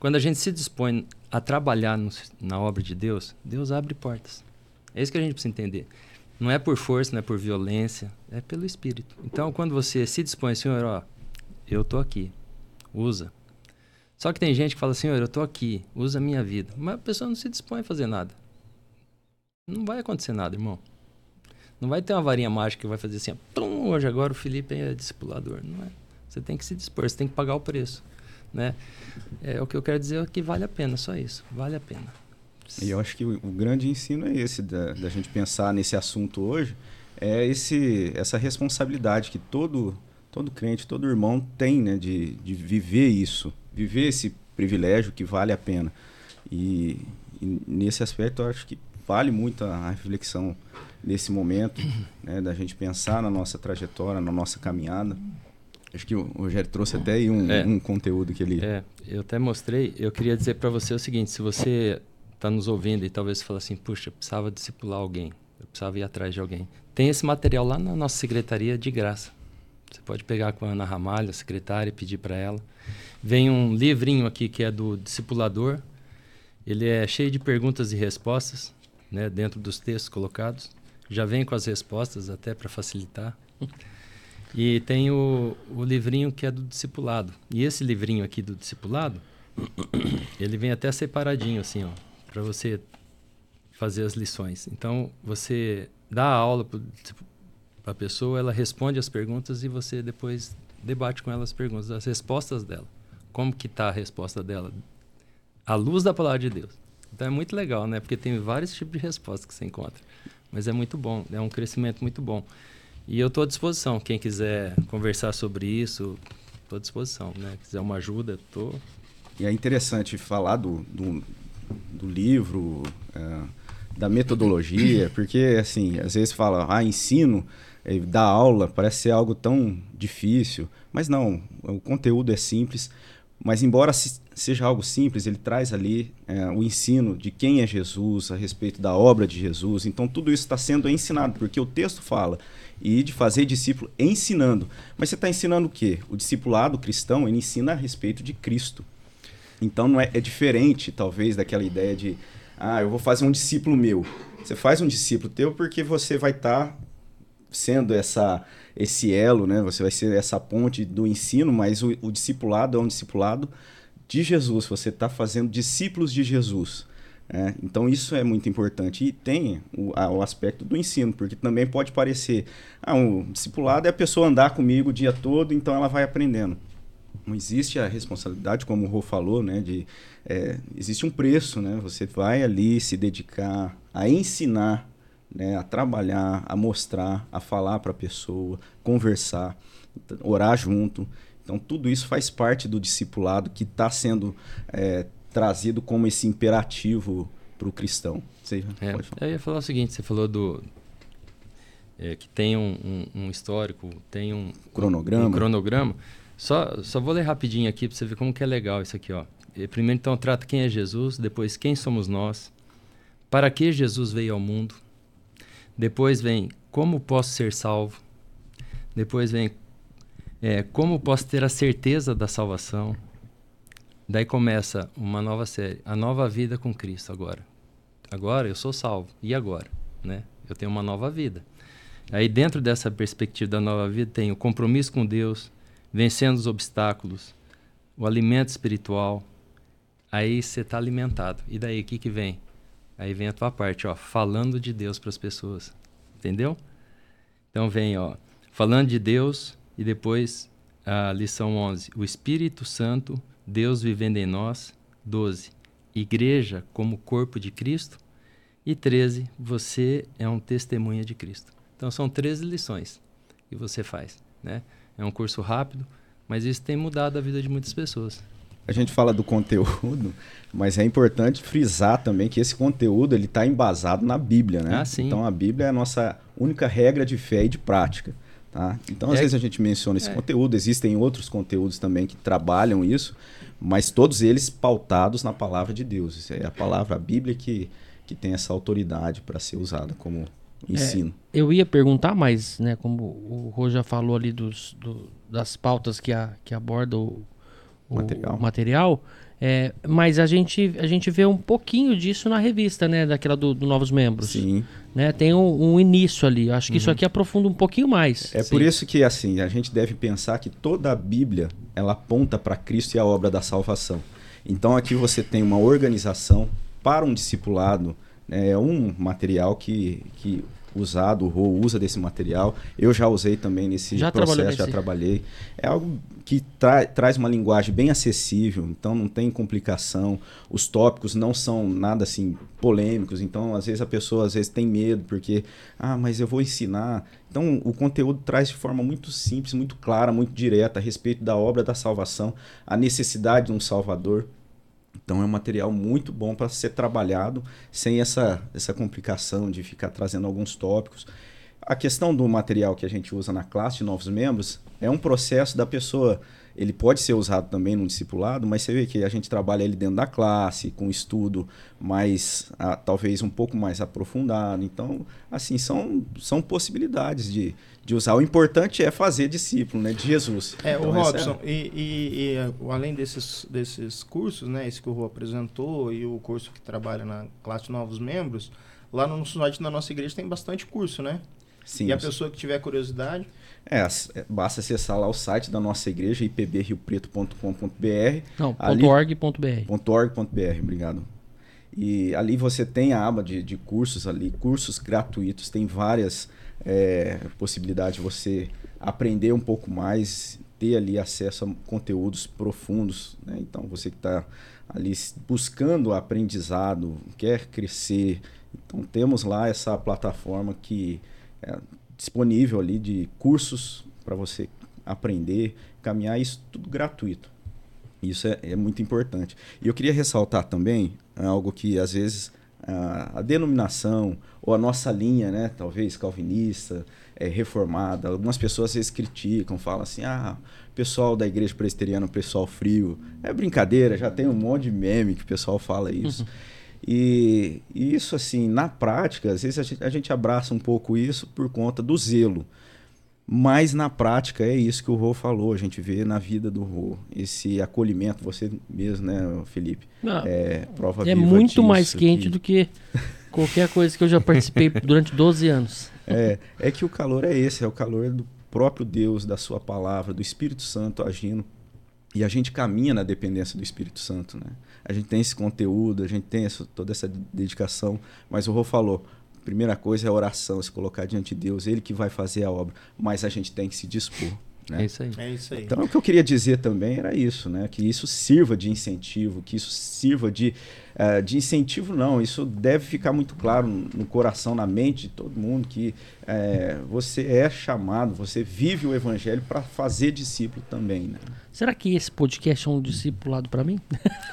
Quando a gente se dispõe a trabalhar no, na obra de Deus, Deus abre portas. É isso que a gente precisa entender. Não é por força, não é por violência, é pelo Espírito. Então, quando você se dispõe, Senhor, ó, eu tô aqui, usa. Só que tem gente que fala, Senhor, eu tô aqui, usa a minha vida. Mas a pessoa não se dispõe a fazer nada. Não vai acontecer nada, irmão. Não vai ter uma varinha mágica que vai fazer assim, Tum, hoje agora o Felipe é discipulador. Não é. Você tem que se dispor, você tem que pagar o preço. Né? É, o que eu quero dizer é que vale a pena, só isso. Vale a pena. E eu acho que o, o grande ensino é esse, da, da, gente pensar nesse assunto hoje, é esse, essa responsabilidade que todo, todo crente, todo irmão tem né, de, de viver isso, viver esse privilégio que vale a pena. E, e nesse aspecto eu acho que vale muito a reflexão nesse momento, né, da gente pensar na nossa trajetória, na nossa caminhada. Acho que o Rogério trouxe até aí um, é, um conteúdo que ele. É, eu até mostrei. Eu queria dizer para você o seguinte: se você está nos ouvindo e talvez fale assim, puxa, eu precisava discipular alguém, eu precisava ir atrás de alguém. Tem esse material lá na nossa secretaria de graça. Você pode pegar com a Ana Ramalho, a secretária, e pedir para ela. Vem um livrinho aqui que é do discipulador. Ele é cheio de perguntas e respostas, né, dentro dos textos colocados já vem com as respostas até para facilitar. E tem o, o livrinho que é do discipulado. E esse livrinho aqui do discipulado, ele vem até separadinho assim, ó, para você fazer as lições. Então, você dá a aula para a pessoa, ela responde as perguntas e você depois debate com ela as perguntas, as respostas dela. Como que está a resposta dela? À luz da palavra de Deus. Então é muito legal, né? Porque tem vários tipos de respostas que você encontra. Mas é muito bom, é um crescimento muito bom. E eu estou à disposição. Quem quiser conversar sobre isso, estou à disposição. Né? Quiser uma ajuda, estou. Tô... E é interessante falar do, do, do livro, é, da metodologia, porque, assim, às vezes fala, ah, ensino, é, dar aula, parece ser algo tão difícil. Mas não, o conteúdo é simples. Mas, embora seja algo simples, ele traz ali é, o ensino de quem é Jesus, a respeito da obra de Jesus. Então, tudo isso está sendo ensinado, porque o texto fala e de fazer discípulo ensinando. Mas você está ensinando o quê? O discipulado cristão ele ensina a respeito de Cristo. Então, não é, é diferente, talvez, daquela ideia de, ah, eu vou fazer um discípulo meu. Você faz um discípulo teu porque você vai estar tá sendo essa esse elo, né? Você vai ser essa ponte do ensino, mas o, o discipulado é um discipulado de Jesus. Você está fazendo discípulos de Jesus. Né? Então isso é muito importante. E tem o, a, o, aspecto do ensino, porque também pode parecer, ah, um discipulado é a pessoa andar comigo o dia todo, então ela vai aprendendo. Não existe a responsabilidade, como o Rô falou, né? De, é, existe um preço, né? Você vai ali se dedicar a ensinar, né? A trabalhar, a mostrar, a falar para a pessoa, conversar, orar junto. Então, tudo isso faz parte do discipulado que está sendo é, trazido como esse imperativo para o cristão. Você é, eu ia falar o seguinte: você falou do. É, que tem um, um, um, histórico, tem um cronograma. Um cronograma. Só, só vou ler rapidinho aqui para você ver como que é legal isso aqui. Ó. Primeiro, então, trata quem é Jesus, depois, quem somos nós, para que Jesus veio ao mundo. Depois vem como posso ser salvo. Depois vem é, como posso ter a certeza da salvação. Daí começa uma nova série, a nova vida com Cristo agora. Agora eu sou salvo. E agora, né? Eu tenho uma nova vida. Aí dentro dessa perspectiva da nova vida tem o compromisso com Deus, vencendo os obstáculos, o alimento espiritual. Aí você está alimentado. E daí o que que vem? Aí vem a tua parte, ó, falando de Deus para as pessoas. Entendeu? Então vem, ó, falando de Deus e depois a lição 11, o Espírito Santo Deus vivendo em nós. 12. Igreja como corpo de Cristo. E 13. Você é um testemunha de Cristo. Então são 13 lições que você faz. Né? É um curso rápido, mas isso tem mudado a vida de muitas pessoas. A gente fala do conteúdo, mas é importante frisar também que esse conteúdo ele está embasado na Bíblia, né? Ah, então a Bíblia é a nossa única regra de fé e de prática. Tá? Então, às é, vezes a gente menciona esse é. conteúdo, existem outros conteúdos também que trabalham isso, mas todos eles pautados na palavra de Deus. Isso é a palavra, a Bíblia que, que tem essa autoridade para ser usada como ensino. É, eu ia perguntar, mas, né, como o Rô já falou ali dos, do, das pautas que, a, que aborda o, o material, o material é, mas a gente, a gente vê um pouquinho disso na revista, né? Daquela do, do Novos Membros. Sim. Né? Tem um, um início ali. Acho que uhum. isso aqui aprofunda um pouquinho mais. É Sim. por isso que, assim, a gente deve pensar que toda a Bíblia, ela aponta para Cristo e a obra da salvação. Então aqui você tem uma organização para um discipulado? É um material que, que usado, o Rô usa desse material. Eu já usei também nesse já processo, já trabalhei. É algo que tra traz uma linguagem bem acessível, então não tem complicação. Os tópicos não são nada assim polêmicos, então às vezes a pessoa às vezes tem medo porque ah, mas eu vou ensinar. Então o conteúdo traz de forma muito simples, muito clara, muito direta a respeito da obra da salvação, a necessidade de um salvador. Então é um material muito bom para ser trabalhado sem essa, essa complicação de ficar trazendo alguns tópicos. A questão do material que a gente usa na classe de novos membros é um processo da pessoa. Ele pode ser usado também no discipulado, mas você vê que a gente trabalha ele dentro da classe, com estudo mais, ah, talvez um pouco mais aprofundado. Então, assim, são, são possibilidades de, de usar. O importante é fazer discípulo, né, de Jesus. É, então, o Robson, é... e, e, e, além desses, desses cursos, né, esse que o Rô apresentou e o curso que trabalha na classe de novos membros, lá no site da nossa igreja tem bastante curso, né? Sim. E a pessoa que tiver curiosidade... É, é basta acessar lá o site da nossa igreja, ipbriopreto.com.br. Não, ali, .org.br. .org.br, obrigado. E ali você tem a aba de, de cursos ali, cursos gratuitos, tem várias é, possibilidade de você aprender um pouco mais, ter ali acesso a conteúdos profundos. Né? Então, você que está ali buscando aprendizado, quer crescer, então temos lá essa plataforma que é disponível ali de cursos para você aprender, caminhar, isso tudo gratuito. Isso é, é, muito importante. E eu queria ressaltar também algo que às vezes a, a denominação ou a nossa linha, né, talvez calvinista, é, reformada. Algumas pessoas às vezes criticam, falam assim: ah, pessoal da igreja presbiteriana, pessoal frio. É brincadeira, já tem um monte de meme que o pessoal fala isso. Uhum. E, e, isso, assim, na prática, às vezes a gente, a gente abraça um pouco isso por conta do zelo. Mas na prática é isso que o Rô falou, a gente vê na vida do Rô, esse acolhimento, você mesmo, né, Felipe? Não, é prova é muito mais quente que... do que qualquer coisa que eu já participei durante 12 anos. É, é que o calor é esse, é o calor do próprio Deus, da sua palavra, do Espírito Santo agindo. E a gente caminha na dependência do Espírito Santo, né? A gente tem esse conteúdo, a gente tem essa, toda essa dedicação, mas o Rô falou, primeira coisa é a oração, se colocar diante de Deus, Ele que vai fazer a obra, mas a gente tem que se dispor. Né? É isso aí. É isso aí. Então, o que eu queria dizer também era isso, né? Que isso sirva de incentivo, que isso sirva de, eh, de incentivo, não. Isso deve ficar muito claro no coração, na mente de todo mundo, que eh, você é chamado, você vive o evangelho para fazer discípulo também, né? Será que esse podcast é um discipulado para mim?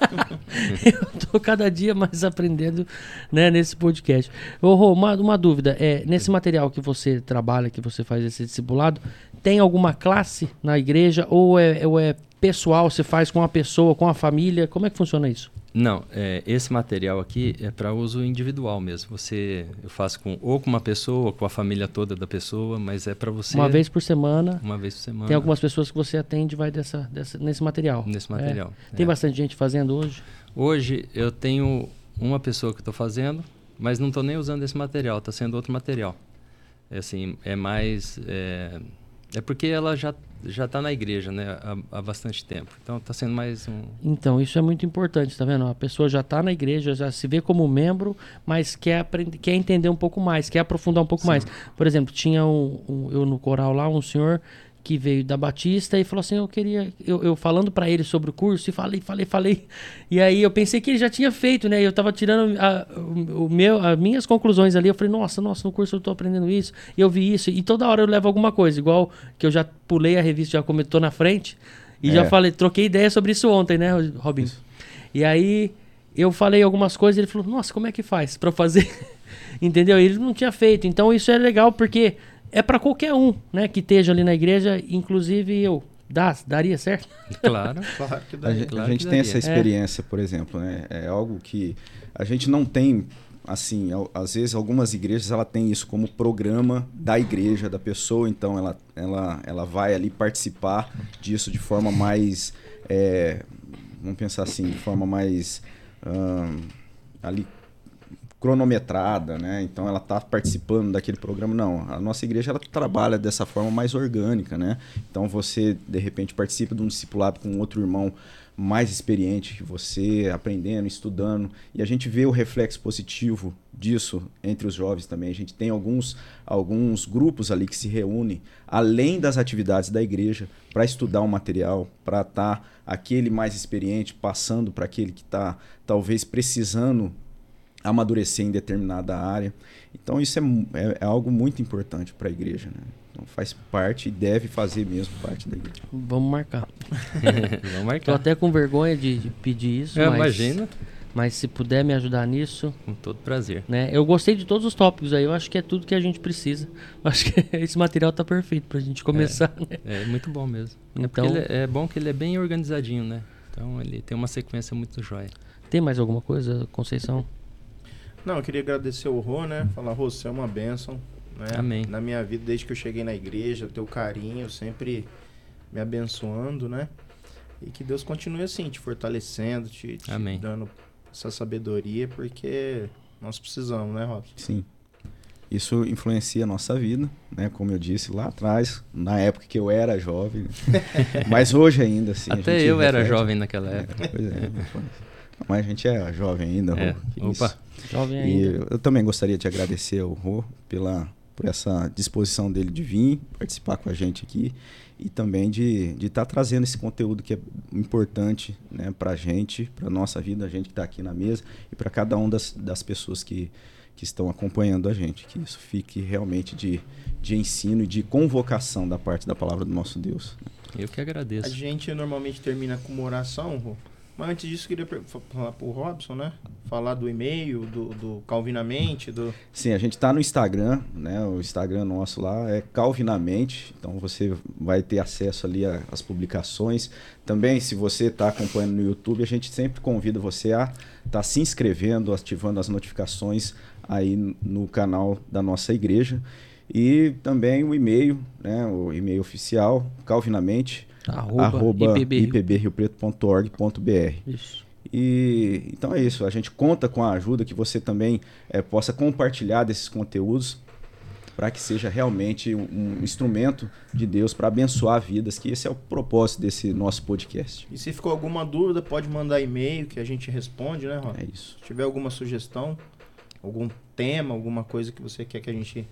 eu tô cada dia mais aprendendo né, nesse podcast. Ô, Rô, uma, uma dúvida. É, nesse material que você trabalha, que você faz esse discipulado, tem alguma classe na igreja ou é, ou é pessoal? Você faz com a pessoa, com a família? Como é que funciona isso? Não, é, esse material aqui é para uso individual mesmo. Você, eu faço com ou com uma pessoa, ou com a família toda da pessoa, mas é para você Uma vez por semana. uma vez por semana. Tem algumas pessoas que você atende vai dessa, dessa, nesse material. nesse material. É. Tem É. bastante gente fazendo hoje? Hoje eu tenho uma pessoa que estou fazendo, mas não estou nem usando esse material, está sendo outro material. É assim, é mais é, é porque ela já já está na igreja, né, há, há bastante tempo. Então está sendo mais um Então, isso é muito importante, tá vendo? A pessoa já está na igreja, já se vê como membro, mas quer, aprender, quer entender um pouco mais, quer aprofundar um pouco mais. Por exemplo, tinha um, um- eu no coral lá, um senhor que veio da Batista e falou assim: Eu queria. Eu, eu falando para ele sobre o curso e falei, falei, falei. E aí eu pensei que ele já tinha feito, né? Eu tava tirando a, o, meu, as minhas conclusões ali. Eu falei: Nossa, nossa, no curso eu tô aprendendo isso, e eu vi isso. E toda hora eu levo alguma coisa, igual que eu já pulei a revista, já comentou na frente. E É. já falei, troquei ideia sobre isso ontem, né, Robinho? E aí eu falei algumas coisas, ele falou: "Nossa, como é que faz pra fazer?" Entendeu? Ele não tinha feito. Então isso é legal porque é pra qualquer um, né, que esteja ali na igreja, inclusive eu. Dá, daria certo? claro. Claro que dá. A gente, claro a gente tem daria. essa experiência, por exemplo, né? É algo que a gente não tem, assim, ao- às vezes algumas igrejas ela tem isso como programa da igreja, da pessoa, então ela, ela, ela vai ali participar disso de forma mais, é, vamos pensar assim, de forma mais ali cronometrada, né? Então ela está participando daquele programa. Não, a nossa igreja ela trabalha dessa forma mais orgânica, né? Então você de repente participa de um discipulado com outro irmão mais experiente que você, aprendendo, estudando, e a gente vê o reflexo positivo disso entre os jovens também. A gente tem alguns alguns grupos ali que se reúnem além das atividades da igreja para estudar um material, para estar aquele mais experiente passando para aquele que está talvez precisando amadurecer em determinada área. Então isso é, é- é algo muito importante para a igreja. Né? Então faz parte e deve fazer mesmo parte da igreja. Vamos marcar. Vamos Tô marcar. até com vergonha de, de pedir isso, É, mas, imagina, mas se puder me ajudar nisso, com todo prazer. né? Eu gostei de todos os tópicos aí, eu acho que é tudo que a gente precisa. Eu acho que esse material tá perfeito pra gente começar, né? É muito bom mesmo. É, Então- é, é bom que ele é bem organizadinho, né? Então ele tem uma sequência muito jóia. Tem mais alguma coisa, Conceição? Não, eu queria agradecer o Rô, né? Falar, Rô, você é uma bênção. Né? Amém. Na minha vida, desde que eu cheguei na igreja, teu carinho, sempre me abençoando, né? E que Deus continue assim, te fortalecendo, te, te Amém. dando essa sabedoria, porque nós precisamos, né, Robson? Sim. Isso influencia a nossa vida, né? Como eu disse lá atrás, na época que eu era jovem. Mas hoje ainda, assim. a Até gente eu era reflete. jovem naquela É, época. pois é. Mas a gente é jovem ainda, É. Rô. Opa, isso. Jovem E ainda. eu, eu também gostaria de agradecer ao Rô pela, por essa disposição dele de vir participar com a gente aqui e também de estar trazendo esse conteúdo que é importante né, para a gente, para nossa vida, a gente que está aqui na mesa e para cada uma das, das pessoas que, que estão acompanhando a gente. Que isso fique realmente de, de ensino e de convocação da parte da palavra do nosso Deus. eu que A agradeço. gente normalmente termina com uma oração, Rô. Mas antes disso, queria falar pro Robson, né? Falar do e-mail, do, do Calvinamente, do... Sim, a gente está no Instagram, né? O Instagram nosso lá é Calvinamente, então você vai ter acesso ali às publicações. Também, se você está acompanhando no YouTube, a gente sempre convida você a estar se inscrevendo, ativando as notificações aí no canal da nossa igreja. E também o e-mail, né? O e-mail oficial, calvinamente, Arroba, arroba IPB. ipbriopreto.org.br. Isso. E então é isso. A gente conta com a ajuda que você também eh, possa compartilhar desses conteúdos para que seja realmente um, um instrumento de Deus para abençoar vidas, que esse é o propósito desse nosso podcast. E se ficou alguma dúvida, pode mandar e-mail que a gente responde, né, Robson? É isso. Se tiver alguma sugestão, algum tema, alguma coisa que você quer que a gente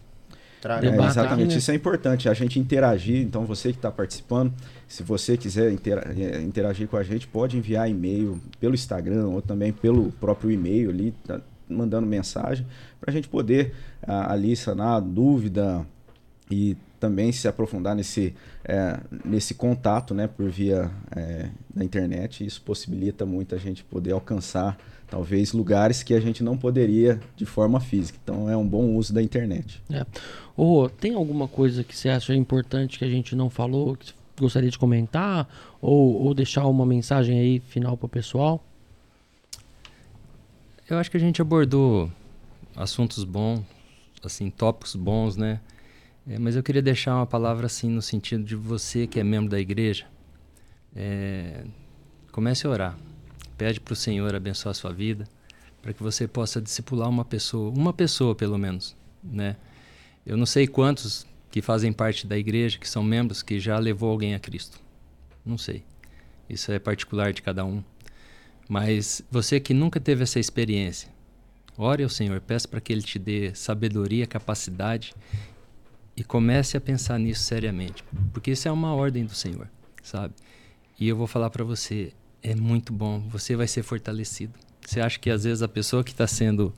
Traga. É, exatamente, né? isso é importante, a gente interagir. Então, você que está participando, se você quiser eh, interagir com a gente, pode enviar e-mail pelo Instagram ou também pelo próprio e-mail ali, tá mandando mensagem, para a gente poder ah, ali sanar dúvida e também se aprofundar nesse, eh, nesse contato né, por via eh, da internet. Isso possibilita muito a gente poder alcançar talvez lugares que a gente não poderia de forma física. Então, é um bom uso da internet. Ô, tem alguma coisa que você acha importante que a gente não falou, que você gostaria de comentar? Ou, ou deixar uma mensagem aí final pro pessoal? Eu acho que a gente abordou assuntos bons, assim, tópicos bons, né? É, mas eu queria deixar uma palavra assim no sentido de você que é membro da igreja, é, comece a orar. Pede para o Senhor abençoar a sua vida, para que você possa discipular uma pessoa, uma pessoa pelo menos, né? Eu não sei quantos que fazem parte da igreja, que são membros, que já levou alguém a Cristo. Não sei. Isso é particular de cada um. Mas você que nunca teve essa experiência, ore ao Senhor, peça para que Ele te dê sabedoria, capacidade e comece a pensar nisso seriamente, porque isso é uma ordem do Senhor, sabe? E eu vou falar para você, é muito bom, você vai ser fortalecido. Você acha que às vezes a pessoa que está sendo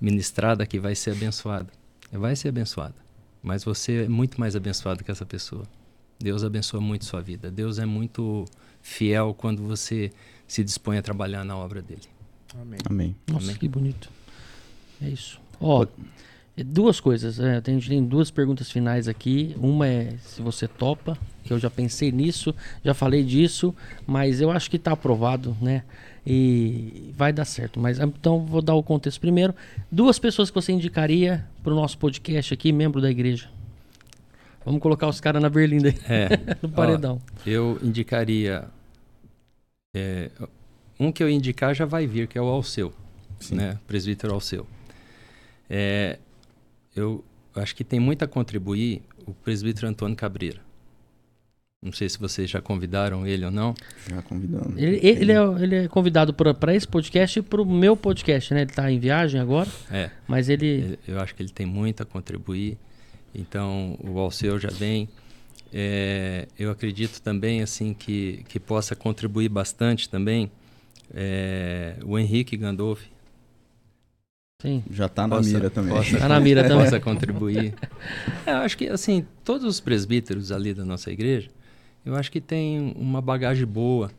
ministrada aqui vai ser abençoada? Vai ser abençoada, mas você é muito mais abençoado que essa pessoa. Deus abençoa muito sua vida. Deus é muito fiel quando você se dispõe a trabalhar na obra dele. Amém. Amém. Nossa, Amém. que bonito. É isso. Ó, é duas coisas. É, tem, a gente tem duas perguntas finais aqui. Uma é se você topa, que eu já pensei nisso, já falei disso, mas eu acho que tá aprovado, né? E vai dar certo. Mas então vou dar o contexto primeiro. Duas pessoas que você indicaria pro nosso podcast aqui, membro da igreja. Vamos colocar os caras na berlinda aí, É, no paredão. eu indicaria. é, um que eu indicar já vai vir, que é o Alceu, Sim. né? Presbítero Alceu. É, eu acho que tem muito a contribuir o presbítero Antônio Cabreira. Não sei se vocês já convidaram ele ou não. Já convidando. Ele, ele, é, ele é convidado para esse podcast e pro meu podcast, né? Ele tá em viagem agora, É, mas ele. ele- eu acho que ele tem muito a contribuir. Então, o Alceu já vem. É, eu acredito também assim que, que possa contribuir bastante também é, o Henrique Gandolfi. Sim. Já tá na Possa- mira também. possa- Tá na mira também. possa contribuir. É, eu acho que assim todos os presbíteros ali da nossa igreja, eu acho que tem uma bagagem boa,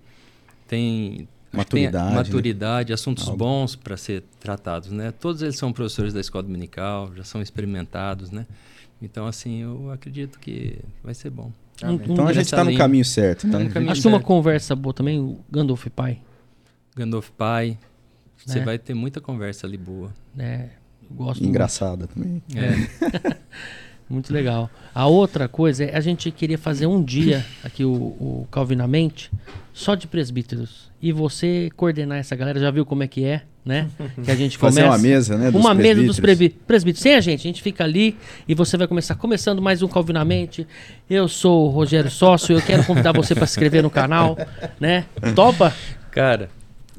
tem que tem Maturidade, né? maturidade, assuntos Algo. bons para ser tratados, né? Todos eles são professores da escola dominical, já são experimentados, né? Então assim eu acredito que vai ser bom. Um- um- Então a gente Nessa tá no linha. caminho certo? Tá no caminho Acho que uma certo. conversa boa também, o Gandalf pai. Gandolf Pai, você Né? vai ter muita conversa ali boa. né? Eu gosto muito. Engraçada também. É. Muito legal. A outra coisa é a gente queria fazer um dia aqui o, o Calvinamente só de presbíteros. E você coordenar essa galera, já viu como é que é, né? Que a gente Fazer começa uma mesa, né? dos uma mesa dos presbíteros. Sem a gente, a gente fica ali e você vai começar começando mais um Calvinamente. Eu sou o Rogério Sócio, eu quero convidar você para se inscrever no canal, né? Topa? Cara,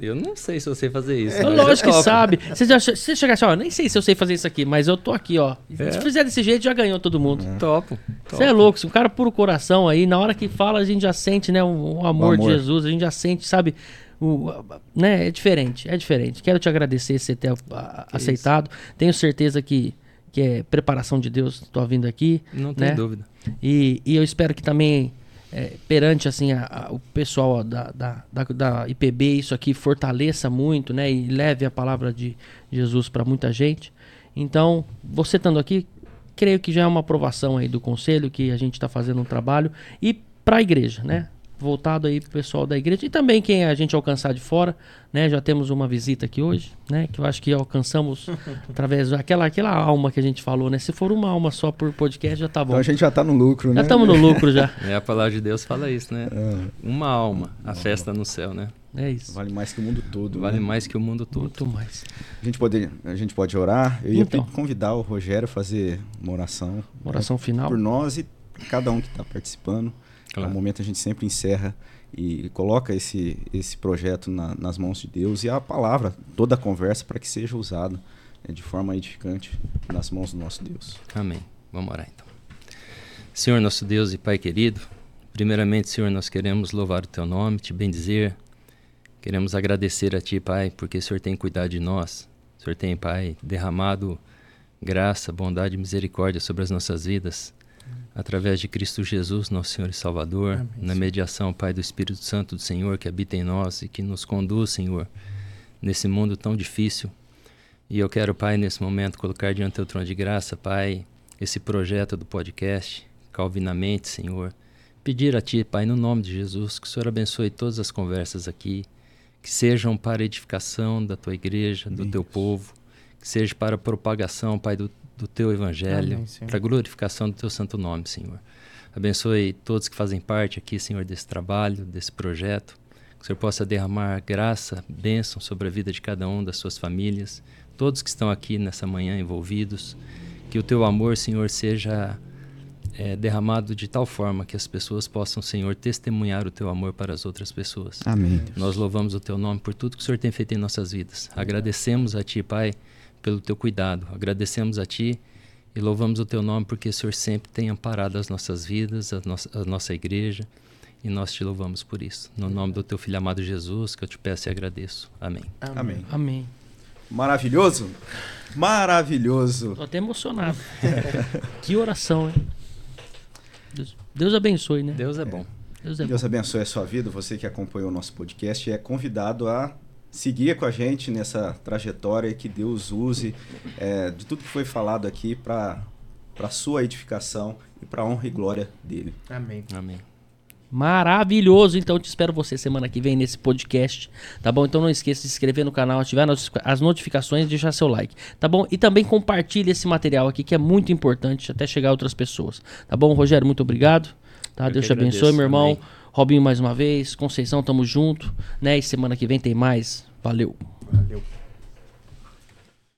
eu não sei se eu sei fazer isso. É, lógico que sabe. Você já você chegar assim, ó, nem sei se eu sei fazer isso aqui, mas eu tô aqui, ó. É. Se fizer desse jeito, já ganhou todo mundo. Topo. Você é louco, se o cara puro coração aí, na hora que fala, a gente já sente, né, o, o amor, de amor. Jesus, a gente já sente, sabe, o, né, é diferente, é diferente. Quero te agradecer você ter a- aceitado. Tenho certeza que, que é preparação de Deus tua vinda aqui. Não tem né? dúvida. E, e eu espero que também, é, perante assim, a- a- o pessoal da, da, da, da IPB, isso aqui fortaleça muito, né? E leve a palavra de Jesus para muita gente. Então, você estando aqui, creio que já é uma aprovação aí do conselho, que a gente está fazendo um trabalho. E para a igreja, né? Voltado aí pro pessoal da igreja e também quem a gente alcançar de fora, né? Já temos uma visita aqui hoje, né? Que eu acho que alcançamos através daquela aquela alma que a gente falou, né? Se for uma alma só por podcast, já tá bom. Então a gente já tá no lucro, né? Já estamos no lucro já. É, a palavra de Deus fala isso, né? É, Uma alma, a festa no céu, né? É isso. vale mais que o mundo todo. Vale né? mais que o mundo todo. Muito mais. A gente, pode, a gente pode orar. Eu ia Então. convidar o Rogério a fazer uma oração. Uma oração final. Por nós e cada um que está participando. Claro. No momento a gente sempre encerra e coloca esse, esse projeto na- nas mãos de Deus e a palavra, toda a conversa, para que seja usada né, de forma edificante nas mãos do nosso Deus. Amém. Vamos orar então. Senhor nosso Deus e Pai querido, primeiramente, Senhor, nós queremos louvar o Teu nome, te bendizer. Queremos agradecer a Ti, Pai, porque o Senhor tem cuidado de nós. O Senhor tem, Pai, derramado graça, bondade e misericórdia sobre as nossas vidas. Através de Cristo Jesus, nosso Senhor e Salvador, Amém, na mediação, Pai, do Espírito Santo do Senhor que habita em nós e que nos conduz, Senhor, nesse mundo tão difícil. E eu quero, Pai, nesse momento, colocar diante do Teu trono de graça, Pai, esse projeto do podcast, Calvinamente, Senhor. Pedir a Ti, Pai, no nome de Jesus, que o Senhor abençoe todas as conversas aqui, que sejam para edificação da Tua igreja, do Teu povo, que seja para propagação, Pai, do, do Teu evangelho, para glorificação do Teu santo nome, Senhor. Abençoe todos que fazem parte aqui, Senhor, desse trabalho, desse projeto. Que o Senhor possa derramar graça, bênção sobre a vida de cada um das suas famílias, todos que estão aqui nessa manhã envolvidos. Que o Teu amor, Senhor, seja é, derramado de tal forma que as pessoas possam, Senhor, testemunhar o Teu amor para as outras pessoas. Amém. Nós louvamos o Teu nome por tudo que o Senhor tem feito em nossas vidas. Agradecemos a Ti, Pai, pelo Teu cuidado. Agradecemos a Ti e louvamos o Teu nome porque o Senhor sempre tem amparado as nossas vidas, a nossa, a nossa igreja. E nós te louvamos por isso. No nome do Teu Filho amado Jesus, que eu te peço e agradeço. Amém. Amém. Amém. Maravilhoso? Maravilhoso. Tô até emocionado. que oração, hein? Deus, Deus abençoe, né? Deus é bom. Deus é Deus bom. abençoe a sua vida. Você que acompanhou o nosso podcast é convidado a seguir com a gente nessa trajetória e que Deus use é, de tudo que foi falado aqui para a sua edificação e para a honra e glória dele. Amém. Amém. Maravilhoso. Então te espero você semana que vem nesse podcast, tá bom? Então não esqueça de se inscrever no canal, ativar as notificações e deixar seu like, tá bom? E também compartilhe esse material aqui que é muito importante até chegar a outras pessoas, tá bom? Rogério, muito obrigado. Tá? Eu Deus te abençoe, agradeço. meu irmão. Amém. Robinho mais uma vez, Conceição, tamo junto, né? E semana que vem tem mais. Valeu. Valeu.